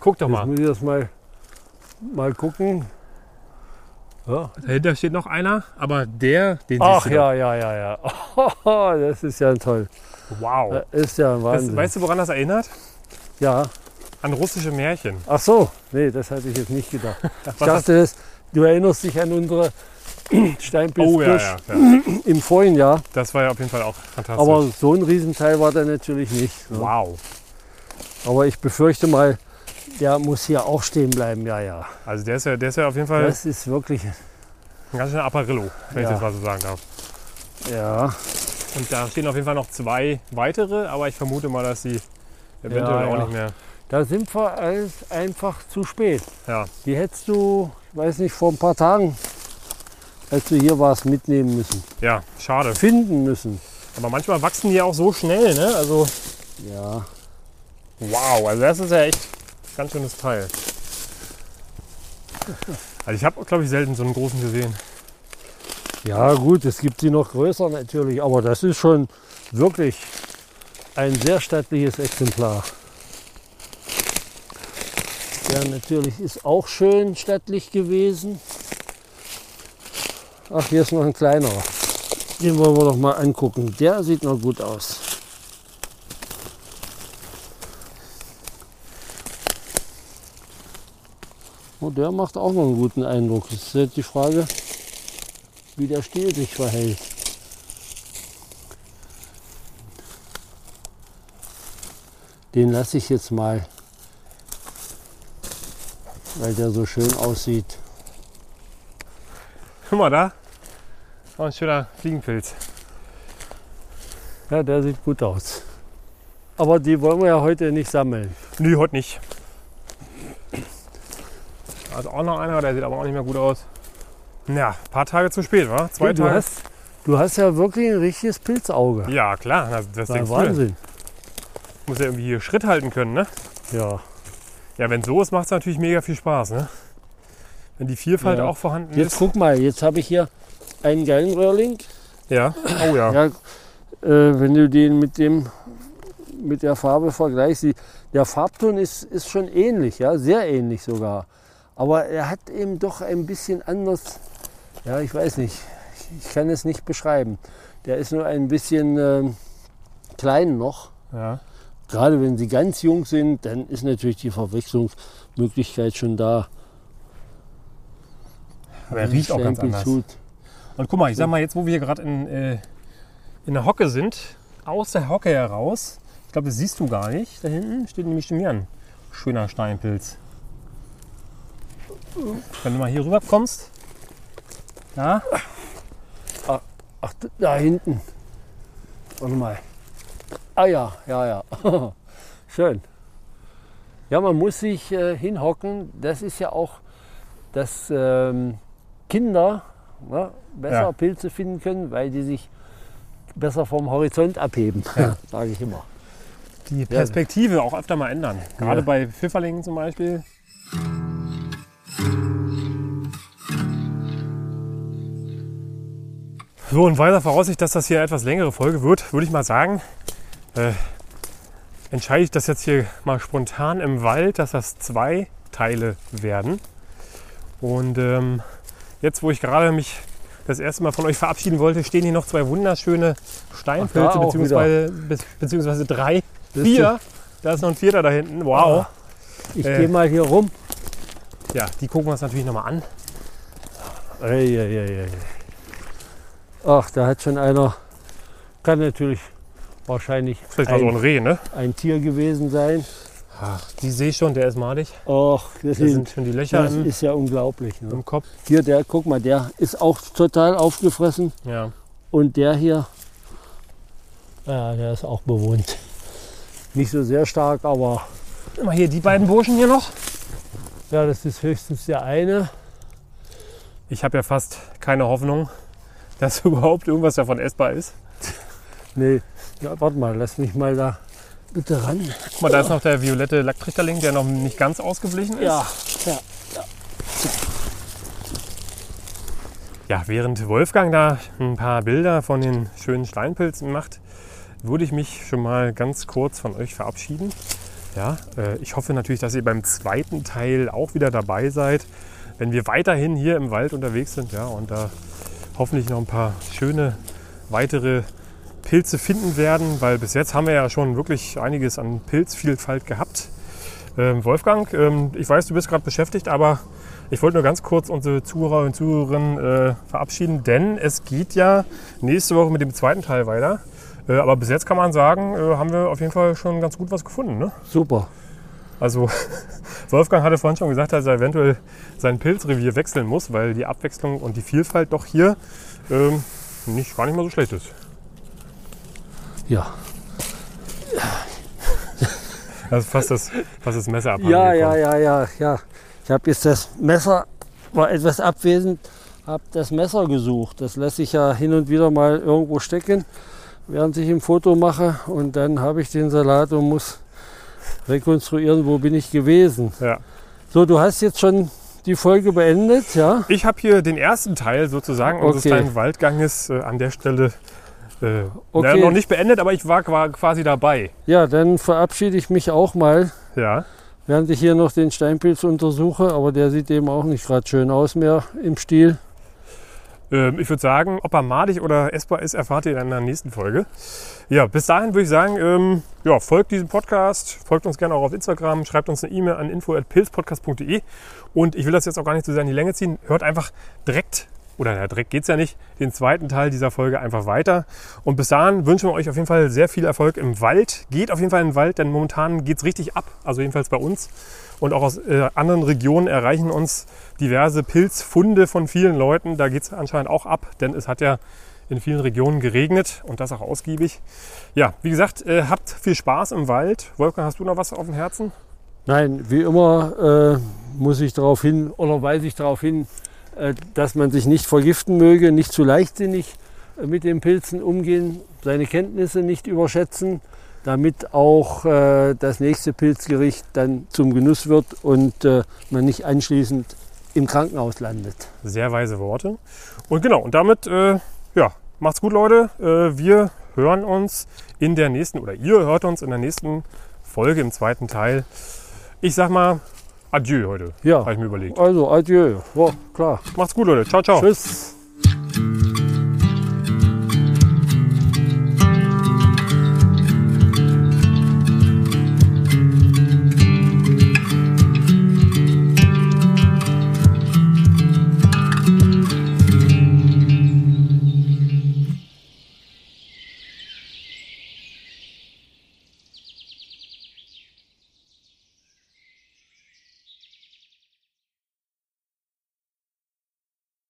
Guck doch Jetzt mal. muss ich das mal, mal gucken. Ja. Dahinter steht noch einer, aber der, den Ach siehst du ja, ja, ja, ja. (laughs) das ist ja toll. Wow. Das ist ja ein Das, Wahnsinn. weißt du, woran das erinnert? ja. An russische Märchen. Ach so, nee, das hatte ich jetzt nicht gedacht. (laughs) Ich dachte, das, du erinnerst dich an unsere (clears throat) Steinpilzkirsch Oh ja, ja, ja. im vorigen Jahr. Das war ja auf jeden Fall auch fantastisch. Aber so ein Riesenteil war der natürlich nicht. ne? wow. Aber ich befürchte mal, der muss hier auch stehen bleiben. Ja, ja. Also der ist ja, der ist ja auf jeden Fall Das ist wirklich, ein ganz schöner Apparillo, wenn Ja. ich das mal so sagen darf. ja. Und da stehen auf jeden Fall noch zwei weitere, aber ich vermute mal, dass sie eventuell Ja, auch ja. nicht mehr. Da sind wir alles einfach zu spät. Ja, Die hättest du, ich weiß nicht, vor ein paar Tagen, als du hier warst, mitnehmen müssen. ja, schade. Finden müssen. Aber manchmal wachsen die auch so schnell, ne? Also Ja. wow, also das ist ja echt ganz schönes Teil. Also ich habe, glaube ich, selten so einen großen gesehen. Ja gut, es gibt sie noch größer natürlich, aber das ist schon wirklich ein sehr stattliches Exemplar. Der natürlich ist auch schön stattlich gewesen. Ach, hier ist noch ein kleinerer. Den wollen wir doch mal angucken. Der sieht noch gut aus. Oh, der macht auch noch einen guten Eindruck. Es ist jetzt die Frage, wie der Stiel sich verhält. Den lasse ich jetzt mal, weil der so schön aussieht. Guck mal da. Oh, ein schöner Fliegenpilz. Ja, der sieht gut aus. Aber die wollen wir ja heute nicht sammeln. Nö, heute nicht. Also auch noch einer, der sieht aber auch nicht mehr gut aus. Ja, ein paar Tage zu spät, wa? Zwei du, Tage. hast, du hast ja wirklich ein richtiges Pilzauge. Ja, klar. Das, das Ja, denkst du. denn? Wahnsinn. Muss ja irgendwie hier Schritt halten können, ne? Ja. Ja, wenn so ist, macht es natürlich mega viel Spaß, ne? Wenn die Vielfalt Ja. auch vorhanden Jetzt ist. guck mal, jetzt habe ich hier einen geilen Röhrling. Ja. Oh ja. Ja, äh, wenn du den mit dem mit der Farbe vergleichst, der Farbton ist, ist schon ähnlich, ja, sehr ähnlich sogar. Aber er hat eben doch ein bisschen anders, ja, ich weiß nicht, ich kann es nicht beschreiben. Der ist nur ein bisschen ähm, klein noch. ja. Gerade wenn sie ganz jung sind, dann ist natürlich die Verwechslungsmöglichkeit schon da. Aber er riecht auch ganz anders. Stempelshut. Und guck mal, ich sag mal, jetzt wo wir hier gerade in, äh, in der Hocke sind, aus der Hocke heraus, ich glaube, das siehst du gar nicht, da hinten steht nämlich schon wieder ein schöner Steinpilz. Wenn du mal hier rüber kommst, da, Ach, da hinten. Warte mal. Ah ja, ja, ja. (laughs) Schön. Ja, man muss sich äh, hinhocken. Das ist ja auch, dass ähm, Kinder ne, besser Ja. Pilze finden können, weil die sich besser vom Horizont abheben, Ja. (laughs) sage ich immer. Die Perspektive auch öfter mal ändern. Gerade Ja. bei Pfifferlingen zum Beispiel. So, und weiter Voraussicht, dass das hier eine etwas längere Folge wird, würde ich mal sagen, äh, entscheide ich das jetzt hier mal spontan im Wald, dass das zwei Teile werden. Und ähm, jetzt, wo ich gerade mich das erste Mal von euch verabschieden wollte, stehen hier noch zwei wunderschöne Steinpilze, beziehungsweise, be beziehungsweise drei, vier. Da ist noch ein vierter da hinten. Wow. Ich Äh. gehe mal hier rum. Ja, die gucken wir uns natürlich nochmal an. Ei, ei, ei. Ach, da hat schon einer, kann natürlich wahrscheinlich Vielleicht war so ein Reh, ne? ein Tier gewesen sein. Ach, die sehe ich schon, der ist malig. Ach, das, Da sind sind, schon die Löcher das im, ist ja unglaublich. Ne? im Kopf. Hier, der, guck mal, der ist auch total aufgefressen. Ja. Und der hier, ja, der ist auch bewohnt. Nicht so sehr stark, aber Mal hier die beiden Burschen hier noch. Ja, das ist höchstens der eine. Ich habe ja fast keine Hoffnung, (laughs) dass überhaupt irgendwas davon essbar ist. Nee, ja, warte mal, lass mich mal da bitte ran. Guck mal, da ist noch der violette Lacktrichterling, der noch nicht ganz ausgeblichen ist. Ja, ja. Ja, während Wolfgang da ein paar Bilder von den schönen Steinpilzen macht, würde ich mich schon mal ganz kurz von euch verabschieden. Ja, äh, ich hoffe natürlich, dass ihr beim zweiten Teil auch wieder dabei seid, wenn wir weiterhin hier im Wald unterwegs sind ja, und da hoffentlich noch ein paar schöne weitere Pilze finden werden, weil bis jetzt haben wir ja schon wirklich einiges an Pilzvielfalt gehabt. Ähm, Wolfgang, ähm, ich weiß, du bist gerade beschäftigt, aber ich wollte nur ganz kurz unsere Zuhörer und Zuhörerinnen äh, verabschieden, denn es geht ja nächste Woche mit dem zweiten Teil weiter. Äh, aber bis jetzt kann man sagen, äh, haben wir auf jeden Fall schon ganz gut was gefunden. Ne? Super. Also (laughs) Wolfgang hatte vorhin schon gesagt, dass er eventuell sein Pilzrevier wechseln muss, weil die Abwechslung und die Vielfalt doch hier ähm, nicht, gar nicht mal so schlecht ist. Ja. (laughs) Also fast das, fast das Messer ab. Ja, ja, ja, ja, ja. Ich habe jetzt das Messer, war etwas abwesend, habe das Messer gesucht. Das lasse ich ja hin und wieder mal irgendwo stecken, während ich ein Foto mache. Und dann habe ich den Salat und muss rekonstruieren, wo bin ich gewesen. ja. So, du hast jetzt schon die Folge beendet, ja? Ich habe hier den ersten Teil sozusagen unseres Okay. kleinen Waldganges äh, an der Stelle äh, Okay. na, noch nicht beendet, aber ich war qua- quasi dabei. Ja, dann verabschiede ich mich auch mal, Ja. während ich hier noch den Steinpilz untersuche. Aber der sieht eben auch nicht gerade schön aus mehr im Stil. Ähm, ich würde sagen, ob er madig oder essbar ist, erfahrt ihr dann in der nächsten Folge. Ja, bis dahin würde ich sagen, ähm, ja, folgt diesem Podcast, folgt uns gerne auch auf Instagram, schreibt uns eine E-Mail an info.pilzpodcast.de und ich will das jetzt auch gar nicht so sehr in die Länge ziehen. Hört einfach direkt, oder ja, direkt geht's ja nicht, den zweiten Teil dieser Folge einfach weiter. Und bis dahin wünschen wir euch auf jeden Fall sehr viel Erfolg im Wald. Geht auf jeden Fall in den Wald, denn momentan geht's richtig ab, also jedenfalls bei uns. Und auch aus äh, anderen Regionen erreichen uns diverse Pilzfunde von vielen Leuten. Da geht es anscheinend auch ab, denn es hat ja in vielen Regionen geregnet und das auch ausgiebig. Ja, wie gesagt, äh, habt viel Spaß im Wald. Wolfgang, hast du noch was auf dem Herzen? Nein, wie immer äh, muss ich darauf hin oder weise ich darauf hin, äh, dass man sich nicht vergiften möge, nicht zu leichtsinnig äh, mit den Pilzen umgehen, seine Kenntnisse nicht überschätzen, damit auch äh, das nächste Pilzgericht dann zum Genuss wird und äh, man nicht anschließend im Krankenhaus landet. Sehr weise Worte. Und genau, und damit, äh, ja, macht's gut, Leute. Äh, wir hören uns in der nächsten, oder ihr hört uns in der nächsten Folge im zweiten Teil. Ich sag mal, adieu heute, Ja, habe ich mir überlegt. also adieu. Ja, klar. Macht's gut, Leute. Ciao, ciao. Tschüss.